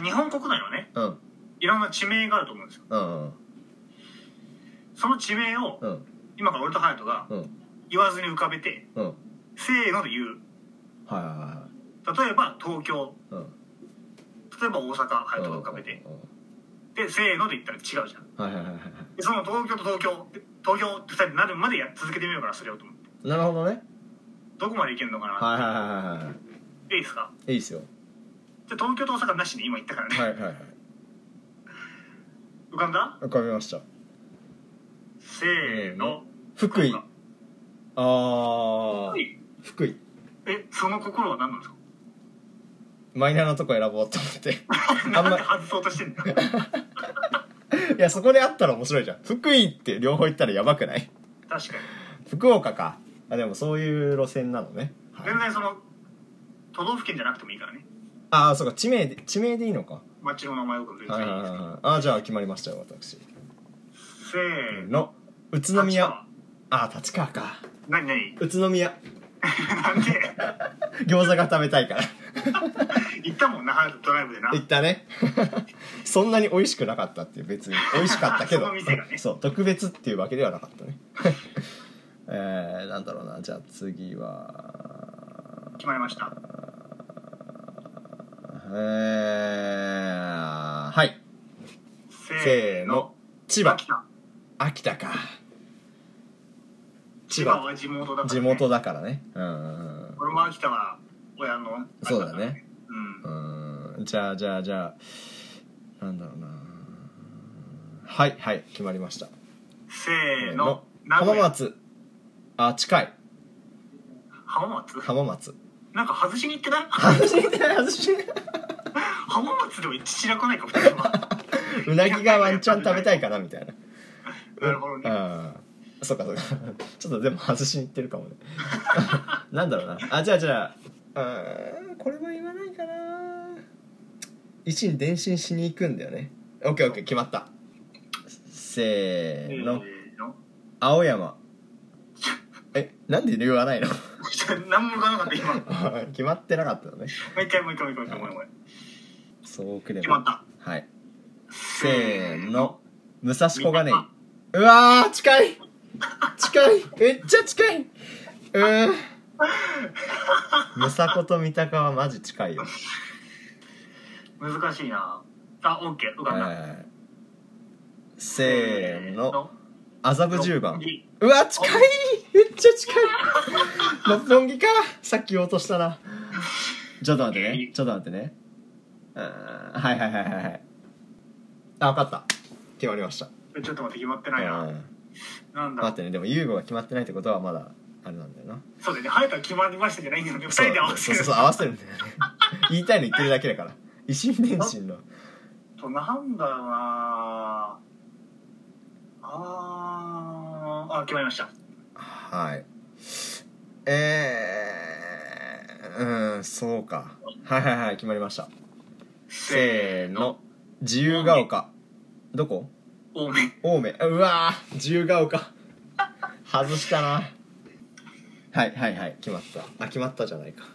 日本国内はねうん。いろんな地名があると思うんですよ。うんうん。その地名をうん。今から俺と隼人がうん。言わずに浮かべてうんせーので言う。はいはいは例えば東京。いうん。例えば大阪隼人が浮かべて。でせーので言ったら違うじゃん。はいはいはいはいでその東京と東京で東京って2人になるまでや続けてみようかなそれをと思って。なるほどね。どこまでいけるのかなって、はいはいはいはいはい。いいですか？いいっすよ。じゃあ東京と大阪なしに今言ったからね、はいはいはい。浮かんだ？浮かびました。せーの。福井。ああ福井。えその心は何なんですか？マイナーなとこ選ぼうと思って。あんまなんで外そうとしてんだよ いやそこであったら面白いじゃん。福井って両方言ったらやばくない？確かに。福岡か。あでもそういう路線なのね、はい。全然その都道府県じゃなくてもいいからね。ああそうか。地名で地名でいいのか。町の名前を全然はいはいいいですけど。はいはいあじゃあ決まりましたよ私。せーの。の。宇都宮。あ立川か。何何？宇都宮なんで？餃子が食べたいから。行ったもんなハードドライブでな。行ったね。そんなに美味しくなかったっていう別に。美味しかったけど。その店がね。そう特別っていうわけではなかったね。えー、なんだろうな。じゃあ次は。決まりました。えー、はい。せーの。千葉。秋田。秋田か千葉は地元だから、ね、地元だからね。うん。うんうん俺も秋田は親のそうだね。うん。うーん。じゃあじゃあじゃあなんだろうな。はいはい決まりました。せーの。名浜松。あ近い。浜松？浜松。なんか外しに行ってない？外してない？外してない浜松でも一白くないか二人は。うなぎがワンチャン食べたいかなみたいな。なるほどね。ああそうかそうか。ちょっとでも外しに行ってるかもね。なんだろうな。あじゃあじゃああーこれは言わないかな。一に伝心しに行くんだよね。オッケーオッケー決まった。せーの。せーの。青山。えなんで言わないの？何も浮かなかった今。も決まってなかったのね。う一回もう一回もう一回もう一回。そうくれ決まばった。はい。せーの。武蔵小金井。うわー近い近い。めっちゃ近い。うーん。ムサコと三鷹はマジ近いよ。難しいな。あオッケー。浮かんだ、はいはいはいせーの。麻布十番。うわ近い。めっちゃ近い。六本木か。さっき言おうとしたな。ちょっと待ってね。ちょっと待ってね。うーんはいはいはいはいはい。あ分かった。決まりました。ちょっと待って決まってないな、うんなんだ待ってねでも優吾が決まってないってことはまだあれなんだよな。そうだよね。早くは決まりましたじゃないんだよね。二人で合わせる。そうそうそう合わせるんだよね。言いたいの言ってるだけだから。維新伝心の。となんだろうな。あーあ決まりました。はい。えー、うんそうか。はいはいはい決まりました。せーの。自由が丘。どこ？多め。青梅うわー。自由が丘。外したな。はいはいはい。決まった。あ決まったじゃないか。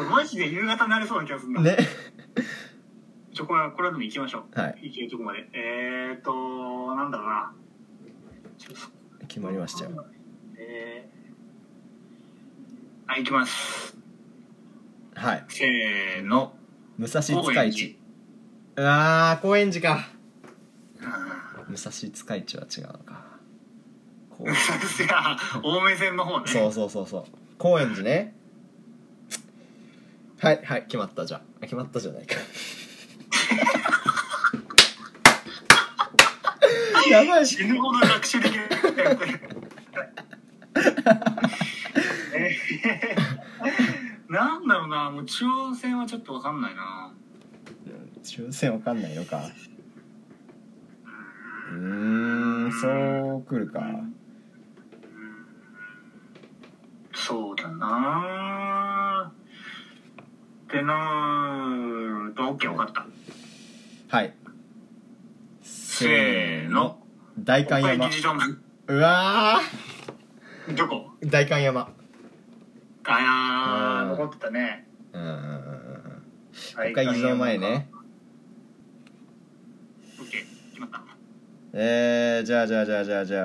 マジで夕方になりそうな気がするな、ね。ちょこれこれでも行きましょう。はい。行けるとこまで。えーとなんだろうな。決まりましたよ。えー、はい行きます。はい。せーの武蔵塚市うわー高円寺か。武蔵塚市は違うのか。こう青梅線の方ねそうそうそうそう。高円寺ね。はいはい決まったじゃあ決まったじゃないか。やばい。死ぬほど学習できる。えーなんだろうなもう中央線はちょっとわかんないな。抽選わかんないのか。うーんそうくるか。そうだな。ってなると OK 分かった。はい。せーの。代官山。うわどこ？ー代官山あーうん。残ってたね。うんうん国会議事堂前ね。OK 決まった。えー、じゃあじゃあじゃあじゃあじゃ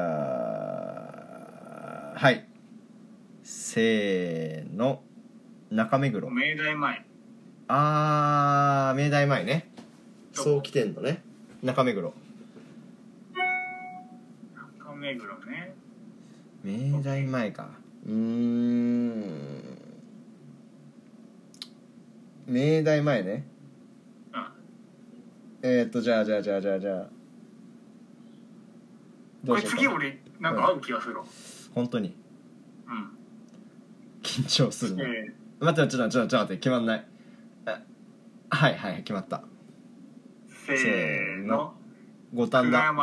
あ。はい。せーの。中目黒。明大前。あー明大前ね。そう来てんのね。中目黒。中目黒ね。明大前かうーん。明大前ね。うんえー、っとじゃあじゃあじゃあじゃあじゃあ。どこれ次俺なんか合う気がするわ。本当に。うん。緊張するな、え待ってちょっとちょっと待って決まんない？あはいはい決まった。ーせーの。五反田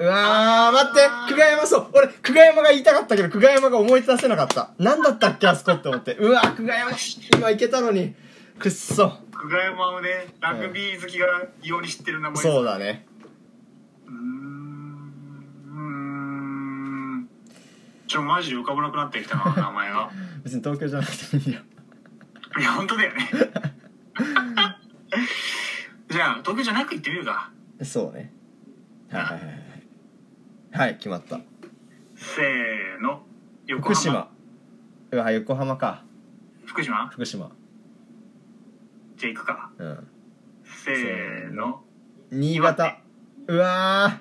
うわー待って久我山そう。俺久我山が言いたかったけど久我山が思い出せなかった。何だったっけあそこって思って。うわ久我山今行けたのに。くっそ。久我山をねラグビー好きが異様に知ってる名前そうだね。うーん。うーんちょマジで浮かばなくなってきたな名前が。別に東京じゃなくてもいいよ。いや本当だよね。じゃあ東京じゃなく行ってみるか。そうね。はいはいはいはいはい決まった。せーの。横浜。福島。うわ横浜か。福島？福島。じゃあ行くか。うん。せーの。新潟。うわ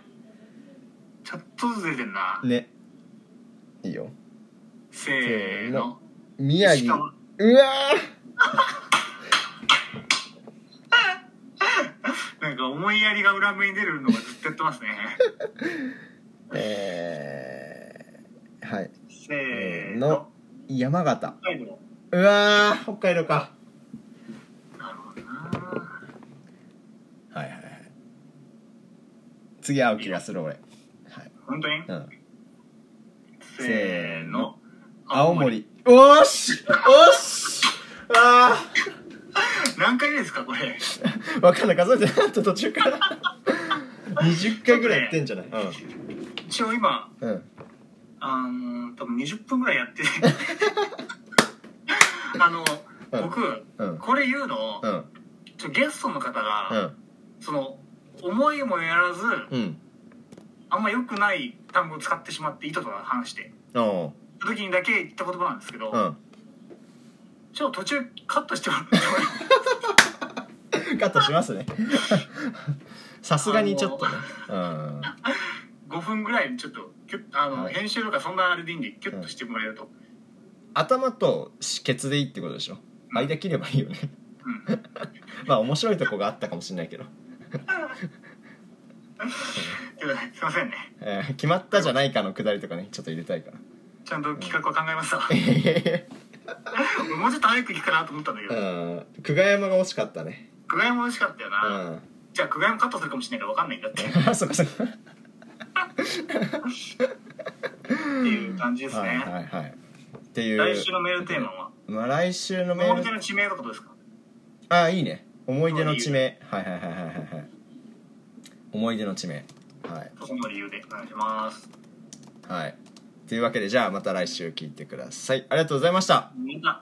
ちょっとずつ出てんな。ーね。いいよ。せーの。宮城。うわ なんか思いやりが裏目に出るのがずっとやってますね。ー えー、はい。せーの。の山形。北海道。うわー北海道か。なるほどな。はいはいはい。次青木がする俺。はい。本当に？うん。せーの。青森。おーしおーしあ何回目ですかこれ？ー わかんない。数えてなかった途中から20回ぐらいやってんじゃない？一応今うん。うんあの多分20分ぐらいやってて。あの、うん。僕うん。これ言うの、うん。ちょゲストの方が、うん。その思いもやらず、うん。あんま良くない単語を使ってしまって意図と話して。時にだけ言った言葉なんですけど、うん。ちょっと途中カットしてもらってもいいカットしますねさすがにちょっとね。うん5分ぐらいちょっとキュッあの、はい。編集とかそんなあれでいいんでキュッとしてもらえると、頭とケツでいいってことでしょ？間切ればいいよね。うん。まあ面白いとこがあったかもしれないけど、すいませんね。えー決まったじゃないかのくだりとかねちょっと入れたいから。ちゃんと企画は考えました もうちょっと早く行くかなと思ったんだけど、ん。久我山が惜しかったね。久我山美味しかったような、んじゃあ久我山カットするかもしれないから分かんないんだって。っ あそっかそっか。ていう感じですね、はいはいはい。っていう。来週のメールテーマは？まあ来週のメール。思い出の地名とかどうですか？ああいいね。思い出の地名。はいはいはいはいはいはい。思い出の地名。はい。その理由でお願いします。はい。というわけでじゃあまた来週聞いてください。ありがとうございました。みんな